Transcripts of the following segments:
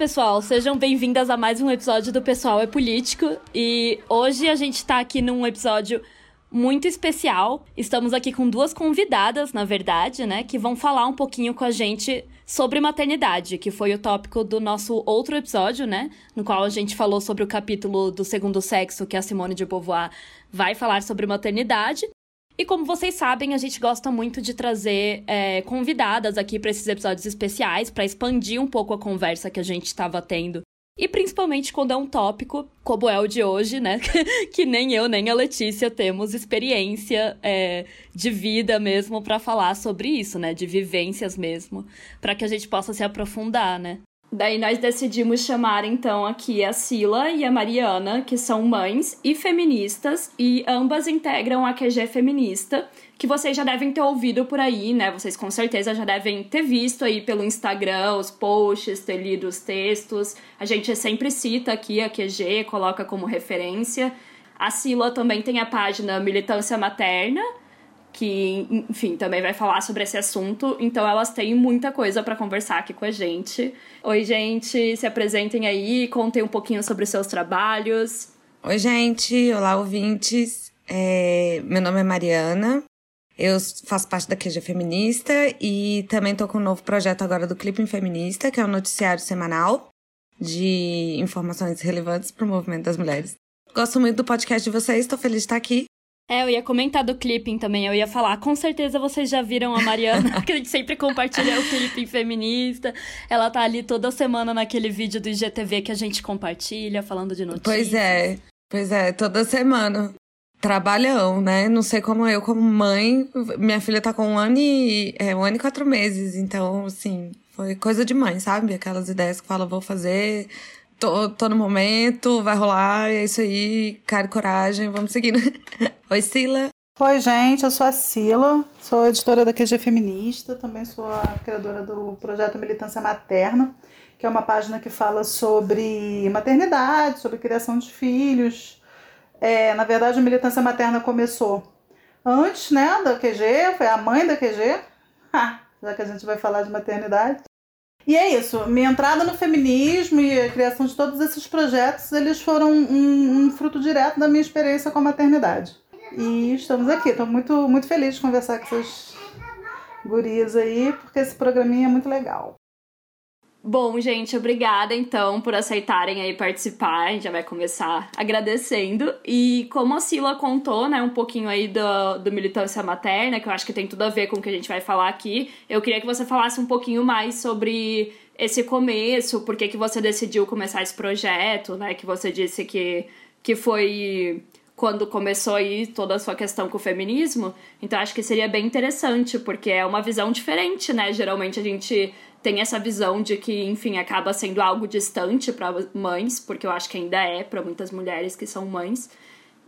Pessoal! Sejam bem-vindas a mais um episódio do Pessoal é Político. E hoje a gente tá aqui num episódio muito especial. Estamos aqui com duas convidadas, na verdade, né, que vão falar um pouquinho com a gente sobre maternidade, que foi o tópico do nosso outro episódio, né, no qual a gente falou sobre o capítulo do segundo sexo que a Simone de Beauvoir vai falar sobre maternidade. E como vocês sabem, a gente gosta muito de trazer é, convidadas aqui para esses episódios especiais, para expandir um pouco a conversa que a gente estava tendo. E principalmente quando é um tópico, como é o de hoje, né? que nem eu nem a Letícia temos experiência é, de vida mesmo para falar sobre isso, né? De vivências mesmo, para que a gente possa se aprofundar, né? Daí nós decidimos chamar então aqui a Sila e a Mariana, que são mães e feministas, e ambas integram a QG Feminista, que vocês já devem ter ouvido por aí, né? Vocês com certeza já devem ter visto aí pelo Instagram os posts, ter lido os textos. A gente sempre cita aqui a QG, coloca como referência. A Sila também tem a página Militância Materna, que, enfim, também vai falar sobre esse assunto. Então elas têm muita coisa para conversar aqui com a gente. Oi, gente, se apresentem aí, contem um pouquinho sobre os seus trabalhos. Oi, gente. Olá, ouvintes. É, Meu nome é Mariana. Eu faço parte da QG Feminista e também tô com um novo projeto agora do Clipping Feminista, que é um noticiário semanal de informações relevantes para o movimento das mulheres. Gosto muito do podcast de vocês, tô feliz de estar aqui. É, eu ia comentar do clipping também, eu ia falar, com certeza vocês já viram a Mariana, que a gente sempre compartilha o clipping feminista. Ela tá ali toda semana naquele vídeo do IGTV que a gente compartilha, falando de notícias. Pois é, pois é, toda semana. Trabalhão, né? Não sei como eu, como mãe, minha filha tá com um ano e é, um ano e quatro meses, então, assim, foi coisa de mãe, sabe? Aquelas ideias que fala, vou fazer, tô, tô no momento, vai rolar, é isso aí, cara coragem, vamos seguindo. Oi, Sila. Oi, gente, eu sou a Sila, sou editora da QG Feminista, também sou a criadora do projeto Militância Materna, que é uma página que fala sobre maternidade, sobre criação de filhos. É, na verdade, a militância materna começou antes né, da QG, foi a mãe da QG, já que a gente vai falar de maternidade. E é isso, minha entrada no feminismo e a criação de todos esses projetos, eles foram um, um fruto direto da minha experiência com a maternidade. E estamos aqui, estou muito, muito feliz de conversar com essas gurias aí, porque esse programinha é muito legal. Bom, gente, obrigada então por aceitarem aí participar. A gente já vai começar agradecendo. E como a Sila contou, né, um pouquinho aí do, do militância materna, que eu acho que tem tudo a ver com o que a gente vai falar aqui, eu queria que você falasse um pouquinho mais sobre esse começo, por que, que você decidiu começar esse projeto, né? Que você disse que, que foi quando começou aí toda a sua questão com o feminismo. Então acho que seria bem interessante, porque é uma visão diferente, né? Geralmente a gente tem essa visão de que, enfim, acaba sendo algo distante para mães, porque eu acho que ainda é para muitas mulheres que são mães.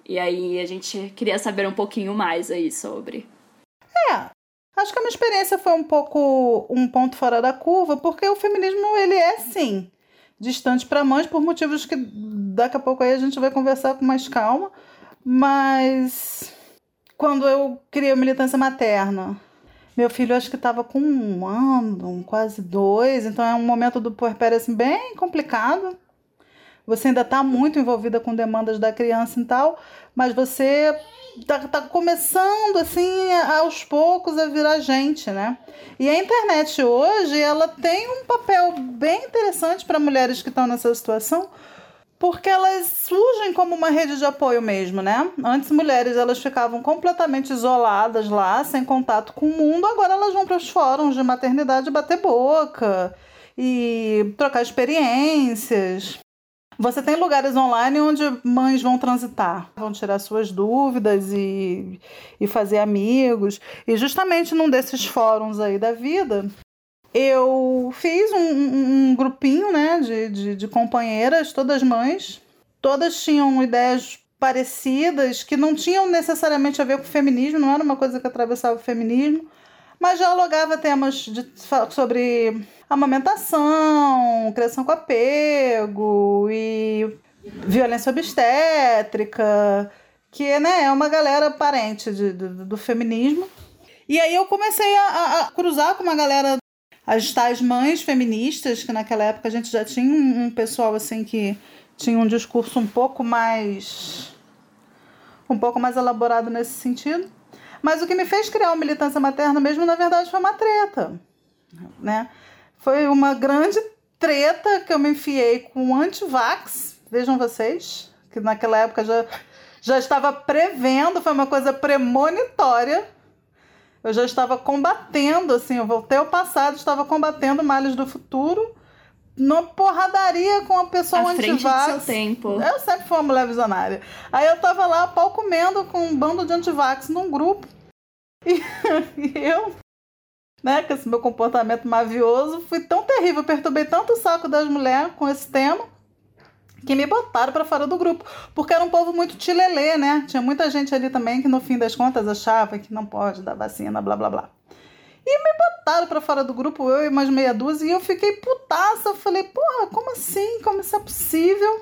E aí a gente queria saber um pouquinho mais aí sobre. É, acho que a minha experiência foi um pouco um ponto fora da curva, porque o feminismo ele é sim distante para mães por motivos que daqui a pouco aí a gente vai conversar com mais calma, mas quando eu criei a militância materna, meu filho acho que estava com um ano, quase dois, então é um momento do puerpério assim, bem complicado. Você ainda está muito envolvida com demandas da criança e tal, mas você tá, tá começando assim aos poucos a virar gente, né? E a internet hoje ela tem um papel bem interessante para mulheres que estão nessa situação, porque elas surgem como uma rede de apoio mesmo, né? Antes mulheres elas ficavam completamente isoladas lá, sem contato com o mundo, agora elas vão para os fóruns de maternidade bater boca e trocar experiências. Você tem lugares online onde mães vão transitar, vão tirar suas dúvidas e, e fazer amigos. E justamente num desses fóruns aí da vida, eu fiz um, um, grupinho né, de, de, de companheiras, todas mães. Todas tinham ideias parecidas, que não tinham necessariamente a ver com o feminismo, não era uma coisa que atravessava o feminismo, mas dialogava temas de, sobre amamentação, criação com apego e violência obstétrica, que né, é uma galera parente de, de, do feminismo. E aí eu comecei a, a, cruzar com uma galera as tais mães feministas, que naquela época a gente já tinha um, um pessoal assim que tinha um discurso um pouco mais um pouco mais elaborado nesse sentido. Mas o que me fez criar o militância materna mesmo, na verdade, foi uma treta, né? Foi uma grande treta que eu me enfiei com anti-vax, vejam vocês, que naquela época já, já estava prevendo, foi uma coisa premonitória eu já estava combatendo, assim, eu voltei ao passado, estava combatendo males do futuro, numa porradaria com uma pessoa antivax. seu tempo. Eu sempre fui uma mulher visionária. Aí eu tava lá, pau comendo com um bando de antivax num grupo. E, e eu, né, com esse meu comportamento mavioso, fui tão terrível, perturbei tanto o saco das mulheres com esse tema que me botaram para fora do grupo, porque era um povo muito tilelê, né? Tinha muita gente ali também que no fim das contas achava que não pode dar vacina, blá blá blá. E me botaram para fora do grupo, eu e mais meia dúzia, e eu fiquei putaça. Eu falei, porra, como assim? Como isso é possível?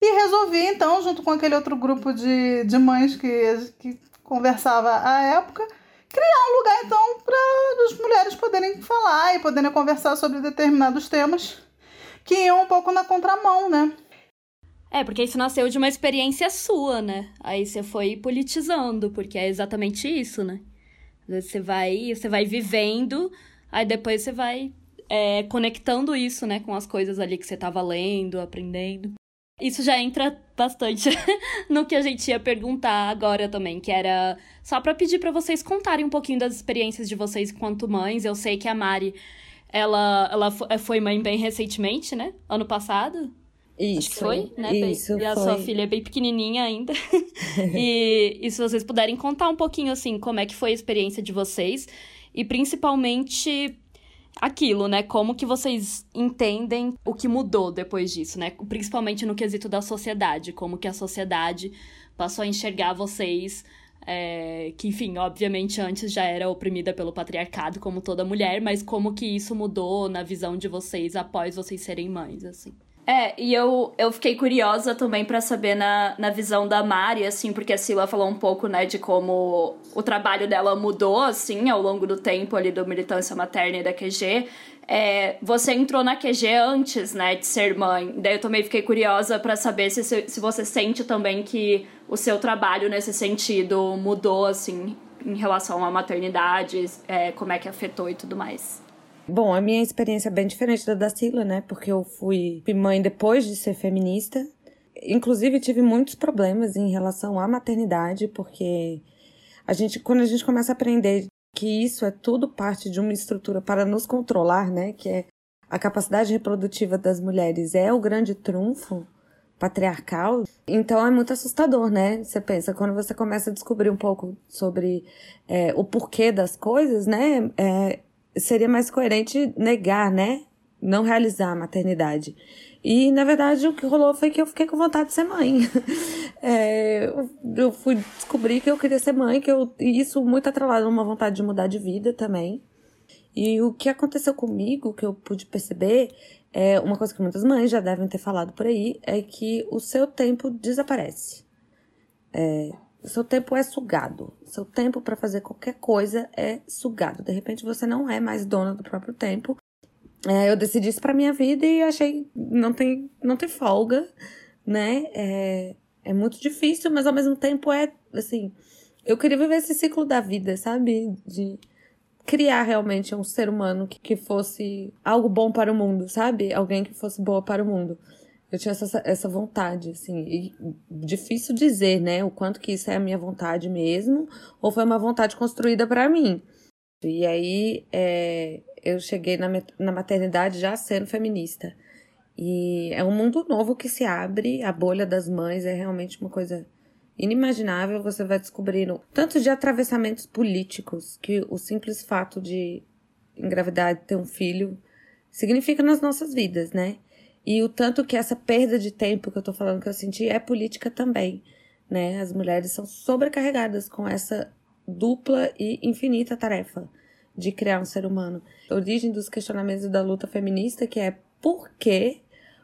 E resolvi, então, junto com aquele outro grupo de, de mães que, que conversava à época, criar um lugar, então, para as mulheres poderem falar e poderem conversar sobre determinados temas que iam um pouco na contramão, né? É, porque isso nasceu de uma experiência sua, né? Aí você foi politizando, porque é exatamente isso, né? Você vai, você vai vivendo, aí depois você vai é, conectando isso, né, com as coisas ali que você tava lendo, aprendendo. Isso já entra bastante no que a gente ia perguntar agora também, que era só para pedir para vocês contarem um pouquinho das experiências de vocês enquanto mães. Eu sei que a Mari, ela, ela foi mãe bem recentemente, né? Ano passado. Isso. Foi, né? Isso, e a foi. sua filha é bem pequenininha ainda. e, e se vocês puderem contar um pouquinho, assim, como é que foi a experiência de vocês. E principalmente aquilo, né? Como que vocês entendem o que mudou depois disso, né? Principalmente no quesito da sociedade. Como que a sociedade passou a enxergar vocês... É, que, enfim, obviamente antes já era oprimida pelo patriarcado, como toda mulher, mas como que isso mudou na visão de vocês após vocês serem mães, assim. É, e eu, eu fiquei curiosa também para saber na, na visão da Mari, assim, porque a Sila falou um pouco, né, de como o trabalho dela mudou, assim, ao longo do tempo ali do Militância Materna e da QG. É, você entrou na QG antes, né, de ser mãe. Daí eu também fiquei curiosa para saber se, se você sente também que o seu trabalho nesse sentido mudou, assim, em relação à maternidade, é, como é que afetou e tudo mais. Bom, a minha experiência é bem diferente da da Sila, né? Porque eu fui mãe depois de ser feminista. Inclusive, tive muitos problemas em relação à maternidade, porque a gente, quando a gente começa a aprender que isso é tudo parte de uma estrutura para nos controlar, né? Que é a capacidade reprodutiva das mulheres é o grande trunfo patriarcal. Então é muito assustador, né? Você pensa, quando você começa a descobrir um pouco sobre é, o porquê das coisas, né? É, seria mais coerente negar, né? Não realizar a maternidade. E, na verdade, o que rolou foi que eu fiquei com vontade de ser mãe. É, eu fui descobrir que eu queria ser mãe, que eu, e isso muito atrelado a uma vontade de mudar de vida também. E o que aconteceu comigo, que eu pude perceber, é uma coisa que muitas mães já devem ter falado por aí, é que o seu tempo desaparece. É, seu tempo é sugado. Seu tempo para fazer qualquer coisa é sugado. De repente você não é mais dona do próprio tempo. É, eu decidi isso para minha vida e achei não tem não tem folga, né? É, é muito difícil, mas ao mesmo tempo é assim. Eu queria viver esse ciclo da vida, sabe? De criar realmente um ser humano que, que fosse algo bom para o mundo, sabe? Alguém que fosse boa para o mundo. Eu tinha essa, essa vontade, assim. E difícil dizer, né? O quanto que isso é a minha vontade mesmo, ou foi uma vontade construída para mim. E aí é, eu cheguei na, na maternidade já sendo feminista. E é um mundo novo que se abre, a bolha das mães é realmente uma coisa inimaginável. Você vai descobrindo tanto de atravessamentos políticos que o simples fato de engravidar e ter um filho significa nas nossas vidas, né? E o tanto que essa perda de tempo que eu tô falando que eu senti é política também, né? As mulheres são sobrecarregadas com essa dupla e infinita tarefa de criar um ser humano. A origem dos questionamentos da luta feminista, que é por que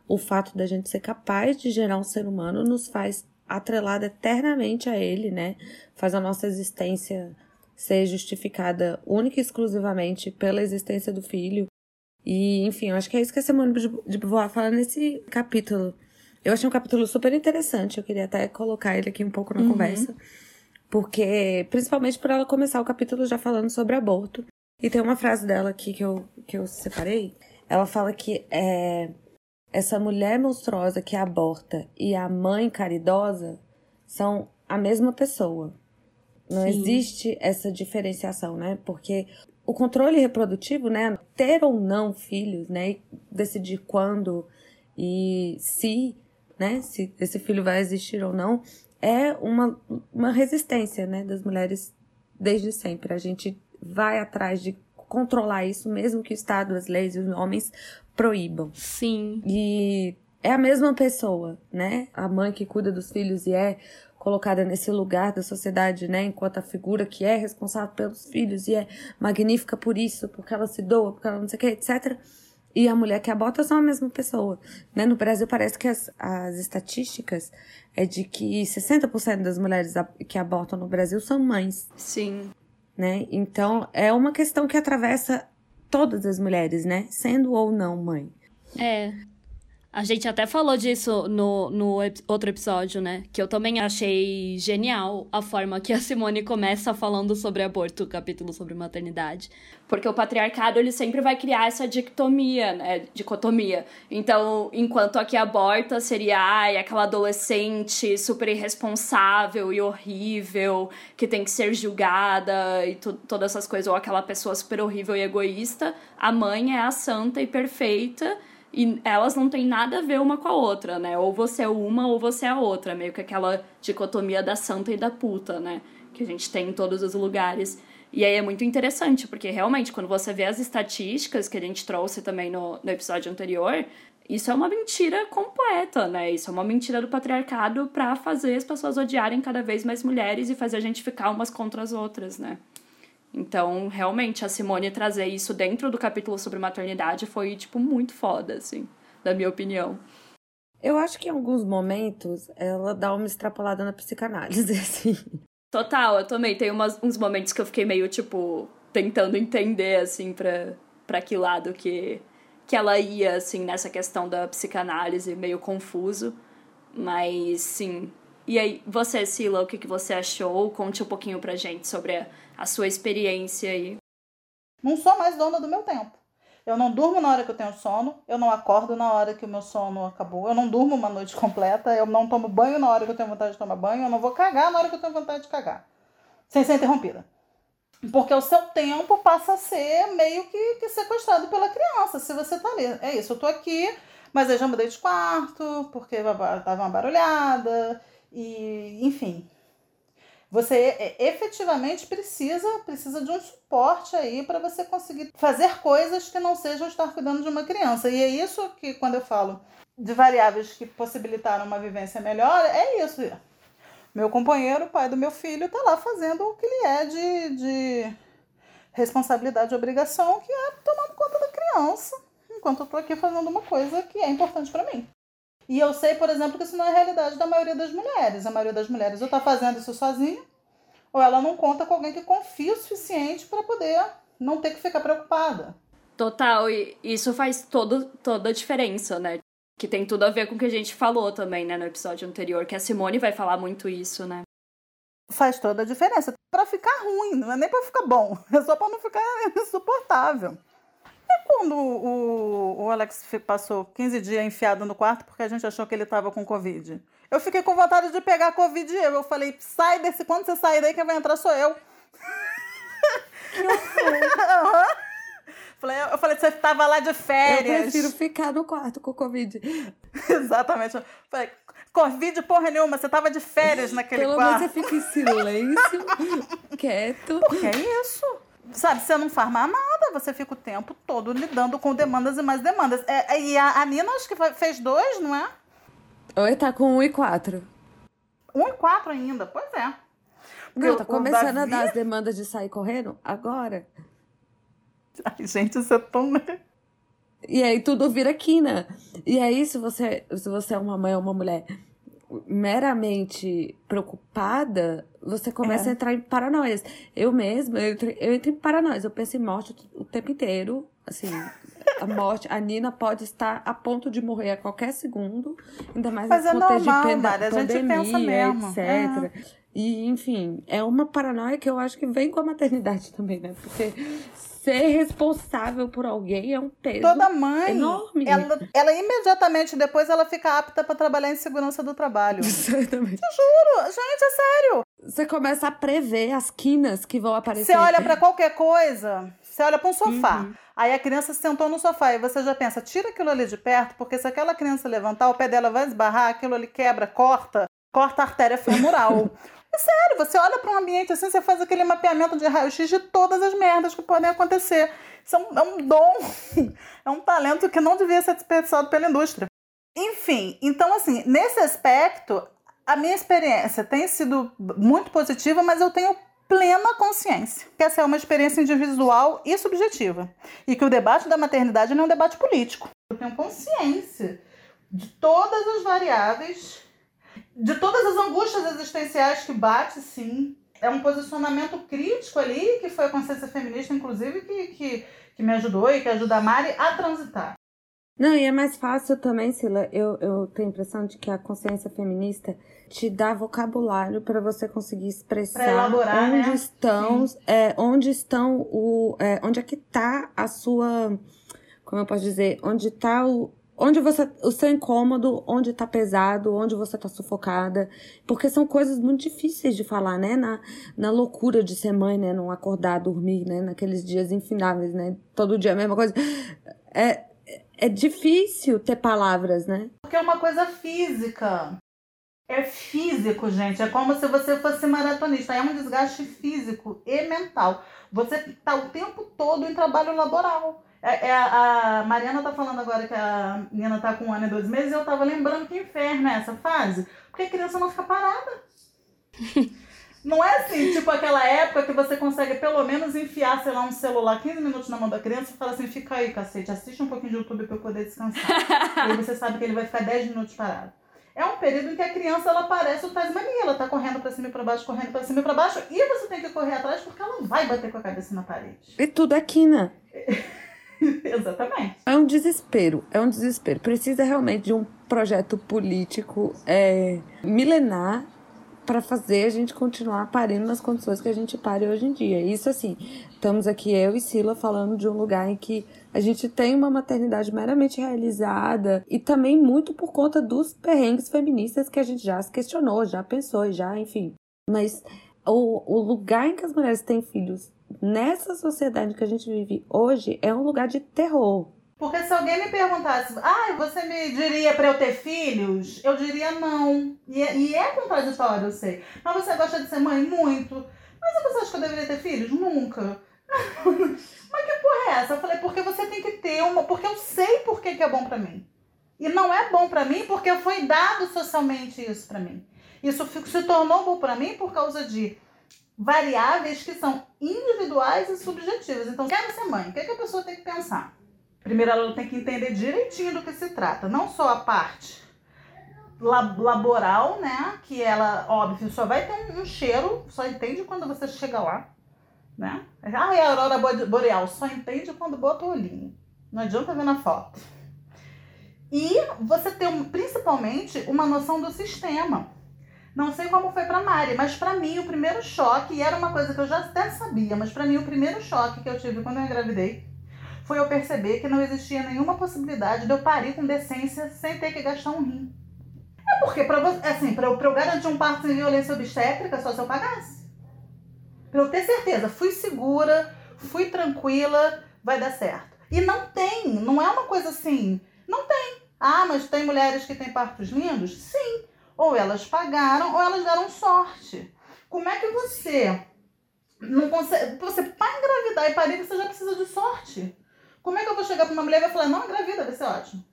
o fato da gente ser capaz de gerar um ser humano nos faz atrelada eternamente a ele, né? Faz a nossa existência ser justificada única e exclusivamente pela existência do filho. E, enfim, eu acho que é isso que a Simone de Beauvoir fala nesse capítulo. Eu achei um capítulo super interessante, eu queria até colocar ele aqui um pouco na uhum. conversa. Porque, principalmente por ela começar o capítulo já falando sobre aborto. E tem uma frase dela aqui que eu, que eu separei. Ela fala que é, essa mulher monstruosa que aborta e a mãe caridosa são a mesma pessoa. Não Sim. existe essa diferenciação, né? Porque o controle reprodutivo, né, ter ou não filhos, né, decidir quando e se, né, se esse filho vai existir ou não, é uma, uma resistência, né, das mulheres desde sempre. A gente vai atrás de controlar isso, mesmo que o Estado, as leis e os homens proíbam. Sim. E é a mesma pessoa, né? A mãe que cuida dos filhos e é colocada nesse lugar da sociedade, né, enquanto a figura que é responsável pelos filhos e é magnífica por isso, porque ela se doa, porque ela não sei o que, etc. E a mulher que aborta são a mesma pessoa, né? No Brasil parece que as, as estatísticas é de que 60% das mulheres que abortam no Brasil são mães. Sim. Né? Então, é uma questão que atravessa todas as mulheres, né? Sendo ou não mãe. É. A gente até falou disso no, no outro episódio, né? Que eu também achei genial a forma que a Simone começa falando sobre aborto, o capítulo sobre maternidade. Porque o patriarcado, ele sempre vai criar essa dicotomia, né? Dicotomia. Então, enquanto a que aborta seria, ai, aquela adolescente super irresponsável e horrível, que tem que ser julgada e todas essas coisas, ou aquela pessoa super horrível e egoísta, a mãe é a santa e perfeita e elas não têm nada a ver uma com a outra, né? Ou você é uma ou você é a outra. Meio que aquela dicotomia da santa e da puta, né? Que a gente tem em todos os lugares. E aí é muito interessante, porque realmente, quando você vê as estatísticas que a gente trouxe também no, no episódio anterior, isso é uma mentira completa, né? Isso é uma mentira do patriarcado para fazer as pessoas odiarem cada vez mais mulheres e fazer a gente ficar umas contra as outras, né? Então, realmente, a Simone trazer isso dentro do capítulo sobre maternidade foi, tipo, muito foda, assim, na minha opinião. Eu acho que em alguns momentos ela dá uma extrapolada na psicanálise, assim. Total, eu também. Tem umas, uns momentos que eu fiquei meio, tipo, tentando entender, assim, pra, pra que lado que, que ela ia, assim, nessa questão da psicanálise, meio confuso. Mas, sim. E aí, você, Sila, o que, que você achou? Conte um pouquinho pra gente sobre a a sua experiência aí. Não sou mais dona do meu tempo. Eu não durmo na hora que eu tenho sono, eu não acordo na hora que o meu sono acabou, eu não durmo uma noite completa, eu não tomo banho na hora que eu tenho vontade de tomar banho, eu não vou cagar na hora que eu tenho vontade de cagar. Sem ser interrompida. Porque o seu tempo passa a ser meio que, que sequestrado pela criança, se você tá ali. É isso, eu tô aqui, mas eu já mudei de quarto, porque tava uma barulhada, e enfim, você efetivamente precisa precisa de um suporte aí para você conseguir fazer coisas que não sejam estar cuidando de uma criança. E é isso que quando eu falo de variáveis que possibilitaram uma vivência melhor, é isso. Meu companheiro, pai do meu filho, está lá fazendo o que ele é de, de responsabilidade e obrigação, que é tomando conta da criança, enquanto eu estou aqui fazendo uma coisa que é importante para mim. E eu sei, por exemplo, que isso não é a realidade da maioria das mulheres. A maioria das mulheres ou está fazendo isso sozinha, ou ela não conta com alguém que confia o suficiente para poder não ter que ficar preocupada. Total, e isso faz todo, toda a diferença, né? Que tem tudo a ver com o que a gente falou também, né, no episódio anterior, que a Simone vai falar muito isso, né? Faz toda a diferença. Para ficar ruim, não é nem para ficar bom, é só para não ficar insuportável. E quando o, o Alex passou 15 dias enfiado no quarto porque a gente achou que ele tava com Covid? Eu fiquei com vontade de pegar Covid eu. Eu falei, sai desse, quando você sair daí, quem vai entrar sou eu. Aham. Falei, eu falei, você tava lá de Eu férias. prefiro ficar no quarto com Covid. Exatamente. Eu Falei, Covid porra nenhuma, você tava de férias naquele Pelo menos quarto. você fica em silêncio, quieto. Que é isso? Sabe, você não faz mais nada, você fica o tempo todo lidando com demandas e mais demandas. É, é, e a, a Nina acho que fez dois, não é? Oi, tá com 1 e 4. Um e quatro ainda, pois é. Porque Não, tá começando Davi- a dar as demandas de sair correndo agora. Ai, gente, isso é tão. E aí tudo vira quina. E aí, se você, se você é uma mãe ou uma mulher meramente preocupada, você começa É. a entrar em paranoias. Eu mesma, eu, entre- eu entro em paranoias. Eu penso em morte o tempo inteiro. Assim, a morte, a Nina pode estar a ponto de morrer a qualquer segundo. Ainda mais Mas nesse é contexto normal, de panda- Mari, a gente pandemia, pensa mesmo. etc. E, enfim, é uma paranoia que eu acho que vem com a maternidade também, né? Porque ser responsável por alguém é um peso. Toda mãe, enorme. ela, ela imediatamente depois ela fica apta para trabalhar em segurança do trabalho. Exatamente. Juro, gente, é sério. Você começa a prever as quinas que vão aparecer. Você olha para qualquer coisa, você olha para um sofá. Uhum. Aí a criança sentou no sofá e você já pensa, tira aquilo ali de perto, porque se aquela criança levantar, o pé dela vai esbarrar, aquilo ali quebra, corta, corta a artéria femoral. É sério, você olha para um ambiente assim, você faz aquele mapeamento de raio-x de todas as merdas que podem acontecer. Isso é um, é um dom, é um talento que não devia ser desperdiçado pela indústria. Enfim, então assim, nesse aspecto, a minha experiência tem sido muito positiva, mas eu tenho plena consciência que essa é uma experiência individual e subjetiva. E que o debate da maternidade não é um debate político. Eu tenho consciência de todas as variáveis, de todas as angústias existenciais que bate, sim. É um posicionamento crítico ali, que foi a consciência feminista, inclusive, que, que, que me ajudou e que ajuda a Mari a transitar. Não, e é mais fácil também, Sila. Eu, eu tenho a impressão de que a consciência feminista te dá vocabulário para você conseguir expressar elaborar, onde né? estão, é, onde estão o, é, onde é que tá a sua, como eu posso dizer, onde tá o, onde você, o seu incômodo, onde tá pesado, onde você tá sufocada, porque são coisas muito difíceis de falar, né? Na, na loucura de ser mãe, né? Não acordar, dormir, né? Naqueles dias infináveis, né? Todo dia a mesma coisa. É, é difícil ter palavras, né? Porque é uma coisa física. É físico, gente. É como se você fosse maratonista. É um desgaste físico e mental. Você tá o tempo todo em trabalho laboral. É, é a, a Mariana tá falando agora que a menina tá com um ano e dois meses. E eu tava lembrando que inferno é essa fase. Porque a criança não fica parada. Não é assim, tipo aquela época que você consegue pelo menos enfiar, sei lá, um celular 15 minutos na mão da criança e fala assim: fica aí, cacete, assiste um pouquinho de YouTube pra eu poder descansar. e aí você sabe que ele vai ficar 10 minutos parado. É um período em que a criança ela parece o Tasmania, ela tá correndo pra cima e pra baixo, correndo pra cima e pra baixo, e você tem que correr atrás porque ela vai bater com a cabeça na parede. E tudo é quina. Exatamente. É um desespero, é um desespero. Precisa realmente de um projeto político é, milenar para fazer a gente continuar parindo nas condições que a gente pare hoje em dia. Isso assim, estamos aqui eu e Sila falando de um lugar em que a gente tem uma maternidade meramente realizada e também muito por conta dos perrengues feministas que a gente já se questionou, já pensou, já, enfim. Mas o, o lugar em que as mulheres têm filhos nessa sociedade que a gente vive hoje é um lugar de terror. Porque se alguém me perguntasse, ah, você me diria pra eu ter filhos? Eu diria não. E é, e é contraditório, eu sei. Mas você gosta de ser mãe? Muito. Mas você acha que eu deveria ter filhos? Nunca. Mas que porra é essa? Eu falei, porque você tem que ter uma. Porque eu sei por que, que é bom pra mim. E não é bom pra mim porque foi dado socialmente isso pra mim. Isso se tornou bom pra mim por causa de variáveis que são individuais e subjetivas. Então, quero ser mãe. O que, é que a pessoa tem que pensar? Primeiro, ela tem que entender direitinho do que se trata. Não só a parte la- laboral, né? Que ela, óbvio, só vai ter um, cheiro, só entende quando você chega lá. Né? Ah, é a aurora bo- boreal. Só entende quando bota o olhinho. Não adianta ver na foto. E você ter, um- principalmente, uma noção do sistema. Não sei como foi pra Mari, mas pra mim o primeiro choque, e era uma coisa que eu já até sabia, mas pra mim o primeiro choque que eu tive quando eu engravidei foi eu perceber que não existia nenhuma possibilidade de eu parir com decência sem ter que gastar um rim. É porque, pra, assim, pra, eu, pra eu garantir um parto sem violência obstétrica, só se eu pagasse. Pra eu ter certeza, fui segura, fui tranquila, vai dar certo. E não tem, não é uma coisa assim, não tem. Ah, mas tem mulheres que têm partos lindos? Sim. Ou elas pagaram ou elas deram sorte. Como é que você não consegue. Você para engravidar e parir, você já precisa de sorte. Como é que eu vou chegar para uma mulher e vai falar, não, engravida, vai ser ótimo?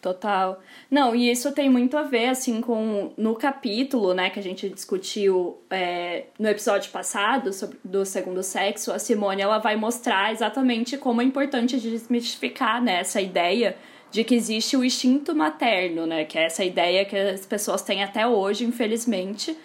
Total. Não, e isso tem muito a ver, assim, com no capítulo, né, que a gente discutiu é, no episódio passado sobre, do segundo sexo, a Simone ela vai mostrar exatamente como é importante desmistificar né, essa ideia de que existe o instinto materno, né, que é essa ideia que as pessoas têm até hoje, infelizmente,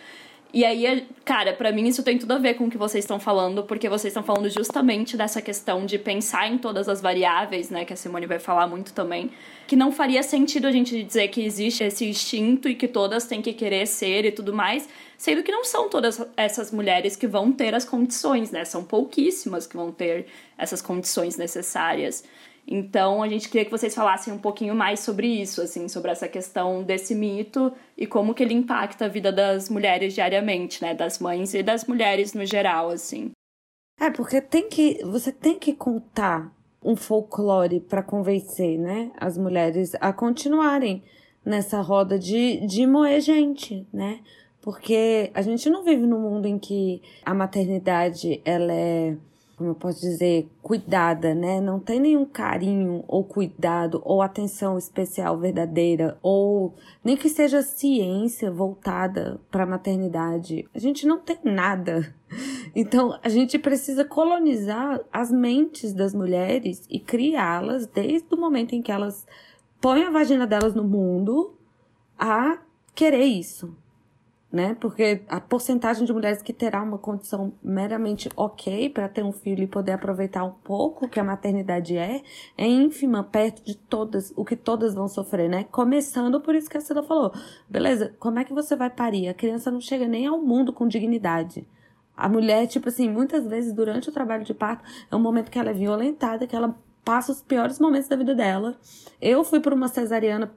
e aí, cara, para mim isso tem tudo a ver com o que vocês estão falando, porque vocês estão falando justamente dessa questão de pensar em todas as variáveis, né, que a Simone vai falar muito também, que não faria sentido a gente dizer que existe esse instinto e que todas têm que querer ser e tudo mais, sendo que não são todas essas mulheres que vão ter as condições, né? São pouquíssimas que vão ter essas condições necessárias. Então, a gente queria que vocês falassem um pouquinho mais sobre isso, assim, sobre essa questão desse mito e como que ele impacta a vida das mulheres diariamente, né, das mães e das mulheres no geral, assim. É, porque tem que, você tem que contar um folclore para convencer, né, as mulheres a continuarem nessa roda de, de moer gente, né? Porque a gente não vive num mundo em que a maternidade ela é como eu posso dizer, cuidada, né? Não tem nenhum carinho ou cuidado ou atenção especial verdadeira ou nem que seja ciência voltada para a maternidade. A gente não tem nada. Então, a gente precisa colonizar as mentes das mulheres e criá-las desde o momento em que elas põem a vagina delas no mundo a querer isso né? Porque a porcentagem de mulheres que terá uma condição meramente ok para ter um filho e poder aproveitar um pouco que a maternidade é, é ínfima perto de todas, o que todas vão sofrer, né? Começando por isso que a Cida falou. Beleza, como é que você vai parir? A criança não chega nem ao mundo com dignidade. A mulher, tipo assim, muitas vezes durante o trabalho de parto, é um momento que ela é violentada, que ela passa os piores momentos da vida dela. Eu fui por uma cesariana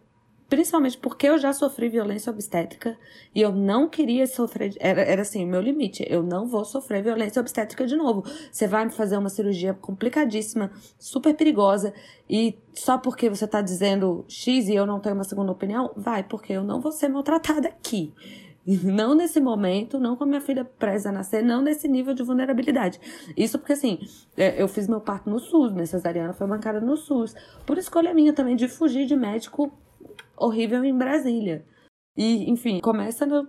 principalmente porque eu já sofri violência obstétrica e eu não queria sofrer. Era, era assim, o meu limite. Eu não vou sofrer violência obstétrica de novo. Você vai me fazer uma cirurgia complicadíssima, super perigosa, e só porque você tá dizendo X e eu não tenho uma segunda opinião, vai, porque eu não vou ser maltratada aqui. Não nesse momento, não com a minha filha presa a nascer, não nesse nível de vulnerabilidade. Isso porque, assim, é, eu fiz meu parto no SUS, minha cesariana foi bancada no SUS. Por escolha minha também de fugir de médico horrível em Brasília. E, enfim, começa no,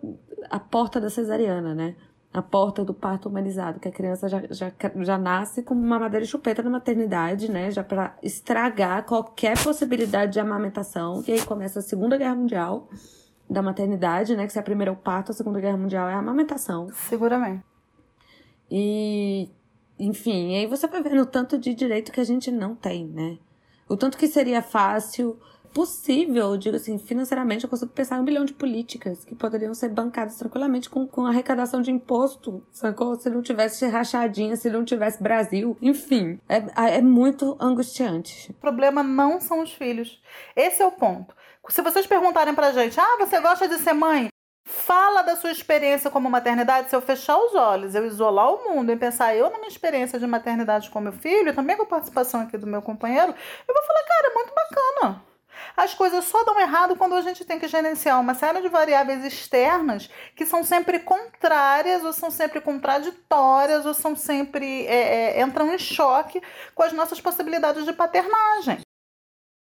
a porta da cesariana, né? A porta do parto humanizado, que a criança já, já, já nasce com uma madeira chupeta na maternidade, né? Já para estragar qualquer possibilidade de amamentação. E aí começa a Segunda Guerra Mundial da maternidade, né? Que se a primeira é o parto, a Segunda Guerra Mundial é a amamentação. Seguramente. E, enfim, aí você vai vendo o tanto de direito que a gente não tem, né? O tanto que seria fácil possível, digo assim, financeiramente, eu consigo pensar em um bilhão de políticas que poderiam ser bancadas tranquilamente com, com arrecadação de imposto, sacou? Se não tivesse rachadinha, se não tivesse Brasil, enfim, é, é muito angustiante. O problema não são os filhos. Esse é o ponto. Se vocês perguntarem pra gente, ah, você gosta de ser mãe? Fala da sua experiência como maternidade. Se eu fechar os olhos, eu isolar o mundo e pensar eu na minha experiência de maternidade com meu filho, também com a participação aqui do meu companheiro, eu vou falar, cara, é muito bacana. As coisas só dão errado quando a gente tem que gerenciar uma série de variáveis externas que são sempre contrárias, ou são sempre contraditórias, ou são sempre é, é, entram em choque com as nossas possibilidades de paternagem.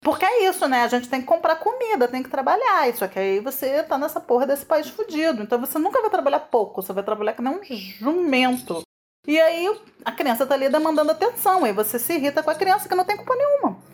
Porque é isso, né? A gente tem que comprar comida, tem que trabalhar. Isso aqui aí você tá nessa porra desse país fudido. Então você nunca vai trabalhar pouco, você vai trabalhar que nem um jumento. E aí a criança tá ali demandando atenção. E você se irrita com a criança que não tem culpa nenhuma.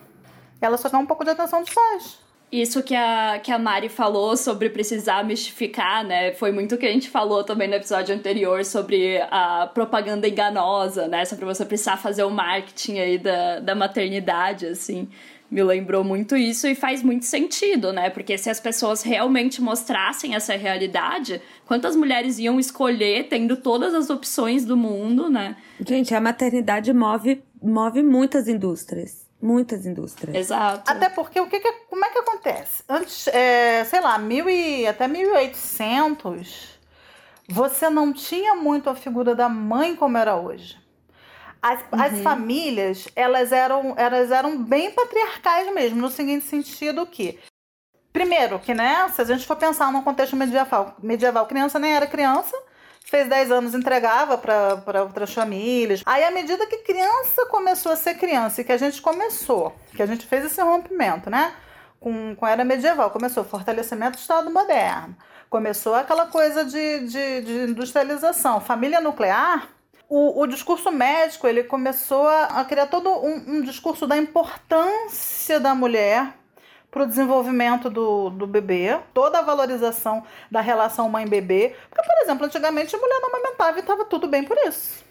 Ela só quer um pouco de atenção dos pais. Isso que a, que a Mari falou sobre precisar mistificar, né? Foi muito o que a gente falou também no episódio anterior sobre a propaganda enganosa, né? Sobre você precisar fazer o marketing aí da, da maternidade, assim. me lembrou muito isso e faz muito sentido, né? Porque se as pessoas realmente mostrassem essa realidade, quantas mulheres iam escolher tendo todas as opções do mundo, né? Gente, a maternidade move, move muitas indústrias. Muitas indústrias. Exato. Até porque o que, que como é que acontece? Antes, é, sei lá, mil e, até 1800, você não tinha muito a figura da mãe como era hoje. As, Uhum. as famílias, elas eram, elas eram bem patriarcais mesmo, no seguinte sentido que, primeiro, que né, se a gente for pensar num contexto medieval, medieval criança nem era criança, fez 10 anos, entregava para outras famílias. Aí, à medida que criança começou a ser criança e que a gente começou, que a gente fez esse rompimento, né? Com, com a era medieval, começou o fortalecimento do Estado moderno, começou aquela coisa de, de, de industrialização, família nuclear. O, o discurso médico ele começou a, a criar todo um, um discurso da importância da mulher para o desenvolvimento do, do bebê, toda a valorização da relação mãe-bebê. Porque, por exemplo, antigamente a mulher não amamentava e estava tudo bem por isso.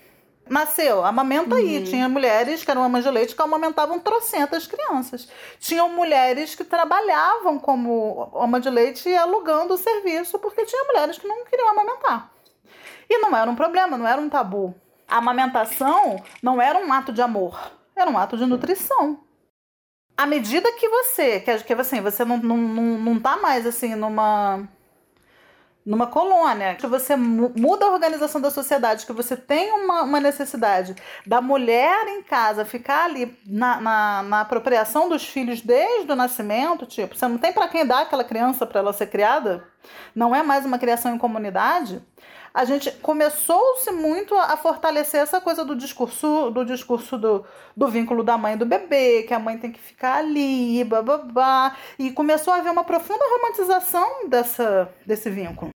Nasceu, amamenta aí. Tinha mulheres que eram amas de leite que amamentavam trocentas crianças. Tinham mulheres que trabalhavam como ama de leite e alugando o serviço, porque tinha mulheres que não queriam amamentar. E não era um problema, não era um tabu. A amamentação não era um ato de amor, era um ato de nutrição à medida que você, que, que assim, você não, não, não, não tá mais assim numa numa colônia, que você mu- muda a organização da sociedade, que você tem uma, uma necessidade da mulher em casa ficar ali na, na, na apropriação dos filhos desde o nascimento, tipo, você não tem para quem dar aquela criança para ela ser criada, não é mais uma criação em comunidade. A gente começou-se muito a fortalecer essa coisa do discurso do discurso do, do vínculo da mãe e do bebê, que a mãe tem que ficar ali, bababá, e começou a haver uma profunda romantização dessa, desse vínculo.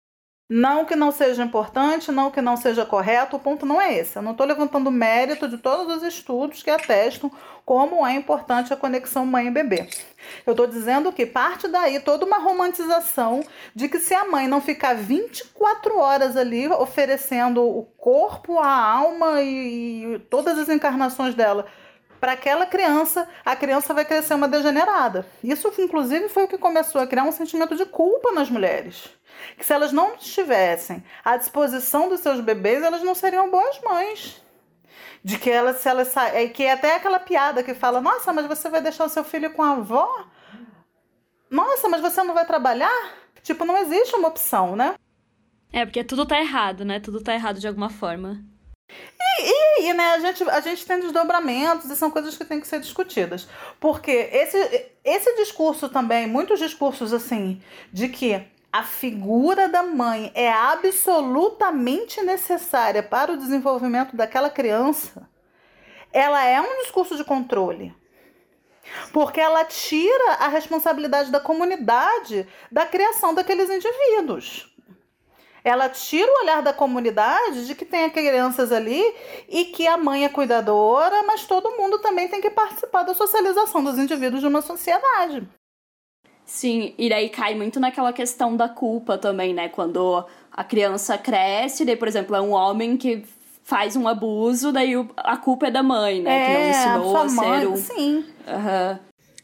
Não que não seja importante, não que não seja correto, o ponto não é esse. Eu não estou levantando mérito de todos os estudos que atestam como é importante a conexão mãe e bebê. Eu estou dizendo que parte daí toda uma romantização de que se a mãe não ficar 24 horas ali oferecendo o corpo, a alma e, e todas as encarnações dela para aquela criança, a criança vai crescer uma degenerada. Isso, inclusive, foi o que começou a criar um sentimento de culpa nas mulheres. Que se elas não estivessem à disposição dos seus bebês, elas não seriam boas mães. De que elas, se elas é que é até aquela piada que fala: Nossa, mas você vai deixar o seu filho com a avó? Nossa, mas você não vai trabalhar? Tipo, não existe uma opção, né? É, porque tudo tá errado, né? Tudo tá errado de alguma forma. E aí, né, a gente, a gente tem desdobramentos e são coisas que têm que ser discutidas. Porque esse, esse discurso também, muitos discursos assim, de que a figura da mãe é absolutamente necessária para o desenvolvimento daquela criança, ela é um discurso de controle. Porque ela tira a responsabilidade da comunidade da criação daqueles indivíduos. Ela tira o olhar da comunidade de que tem crianças ali e que a mãe é cuidadora, mas todo mundo também tem que participar da socialização dos indivíduos de uma sociedade. Sim, e daí cai muito naquela questão da culpa também, né? Quando a criança cresce, daí, por exemplo, é um homem que faz um abuso, daí a culpa é da mãe, né? que não ensinou sua a mãe, ser um. sim. Aham.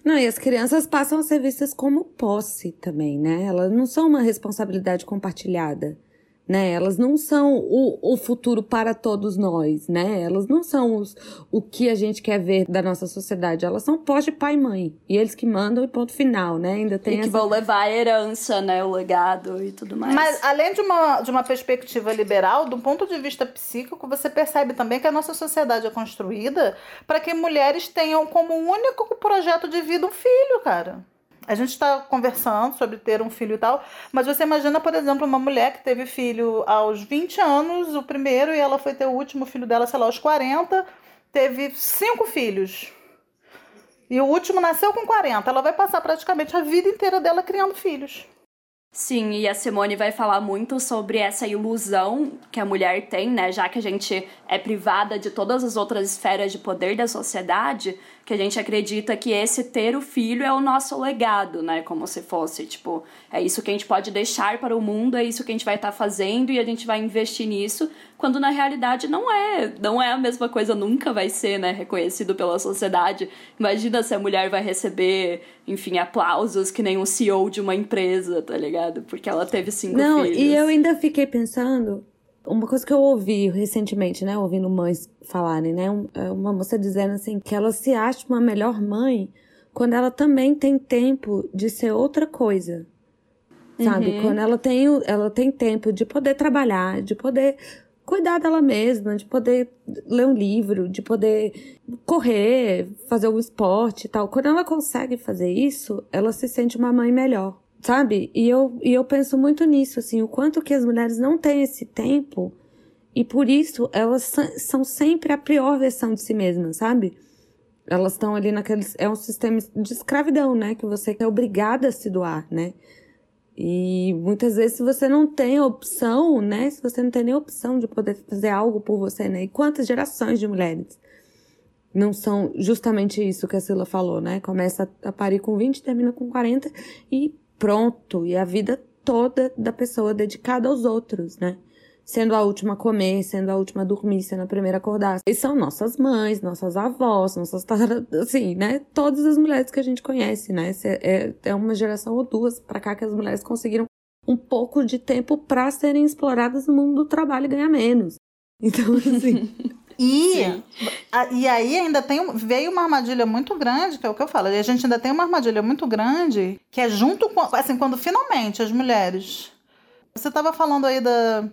Não, e as crianças passam a ser vistas como posse também, né? Elas não são uma responsabilidade compartilhada, né? Elas não são o, o futuro para todos nós, né? Elas não são os, o que a gente quer ver da nossa sociedade. Elas são pós de pai e mãe. E eles que mandam e ponto final, né? Ainda tem E que essa... vão levar a herança, né? O legado e tudo mais. Mas além de uma, de uma perspectiva liberal, do ponto de vista psíquico, você percebe também que a nossa sociedade é construída para que mulheres tenham como único projeto de vida um filho, cara. A gente está conversando sobre ter um filho e tal, mas você imagina, por exemplo, uma mulher que teve filho aos 20 anos, o primeiro, e ela foi ter o último filho dela, sei lá, aos 40, teve cinco filhos. E o último nasceu com 40. Ela vai passar praticamente a vida inteira dela criando filhos. Sim, e a Simone vai falar muito sobre essa ilusão que a mulher tem, né? Já que a gente é privada de todas as outras esferas de poder da sociedade, que a gente acredita que esse ter o filho é o nosso legado, né? Como se fosse, tipo, é isso que a gente pode deixar para o mundo, é isso que a gente vai estar tá fazendo e a gente vai investir nisso, quando na realidade não é, não é a mesma coisa, nunca vai ser, né, reconhecido pela sociedade. Imagina se a mulher vai receber, enfim, aplausos que nem um CEO de uma empresa, tá ligado? Porque ela teve cinco não, filhos. e eu ainda fiquei pensando, uma coisa que eu ouvi recentemente, né, ouvindo mães falarem, né, uma moça dizendo assim que ela se acha uma melhor mãe quando ela também tem tempo de ser outra coisa. Sabe? Uhum. Quando ela tem, ela tem tempo de poder trabalhar, de poder cuidar dela mesma, de poder ler um livro, de poder correr, fazer o esporte e tal. Quando ela consegue fazer isso, ela se sente uma mãe melhor, sabe? E eu, e eu penso muito nisso, assim, o quanto que as mulheres não têm esse tempo e por isso elas são sempre a pior versão de si mesmas, sabe? Elas estão ali naquele. É um sistema de escravidão, né? Que você é obrigada a se doar, né? E muitas vezes, se você não tem opção, né? Se você não tem nem opção de poder fazer algo por você, né? E quantas gerações de mulheres não são justamente isso que a Sila falou, né? Começa a parir com 20, termina com 40 e pronto. E a vida toda da pessoa dedicada aos outros, né? sendo a última a comer, sendo a última a dormir, sendo a primeira a acordar. E são nossas mães, nossas avós, nossas assim, né? Todas as mulheres que a gente conhece, né? É, é uma geração ou duas para cá que as mulheres conseguiram um pouco de tempo para serem exploradas no mundo do trabalho e ganhar menos. Então, assim. E, a, e aí ainda tem veio uma armadilha muito grande, que é o que eu falo, e a gente ainda tem uma armadilha muito grande, que é junto com, assim, quando finalmente as mulheres. Você estava falando aí da,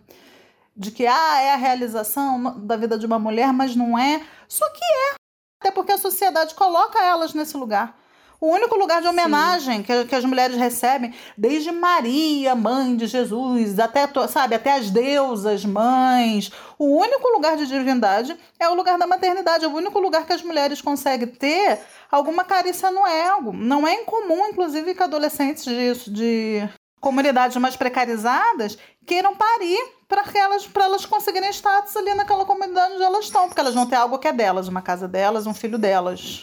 de que ah, é a realização da vida de uma mulher, mas não é. Só que é. Até porque a sociedade coloca elas nesse lugar. O único lugar de homenagem que, que, as mulheres recebem, desde Maria, mãe de Jesus, até, sabe, até as deusas, mães, o único lugar de divindade é o lugar da maternidade, é o único lugar que as mulheres conseguem ter alguma carícia no ego. Não é incomum, inclusive, que adolescentes disso, de comunidades mais precarizadas queiram parir para elas, para elas conseguirem status ali naquela comunidade onde elas estão, porque elas vão ter algo que é delas, uma casa delas, um filho delas.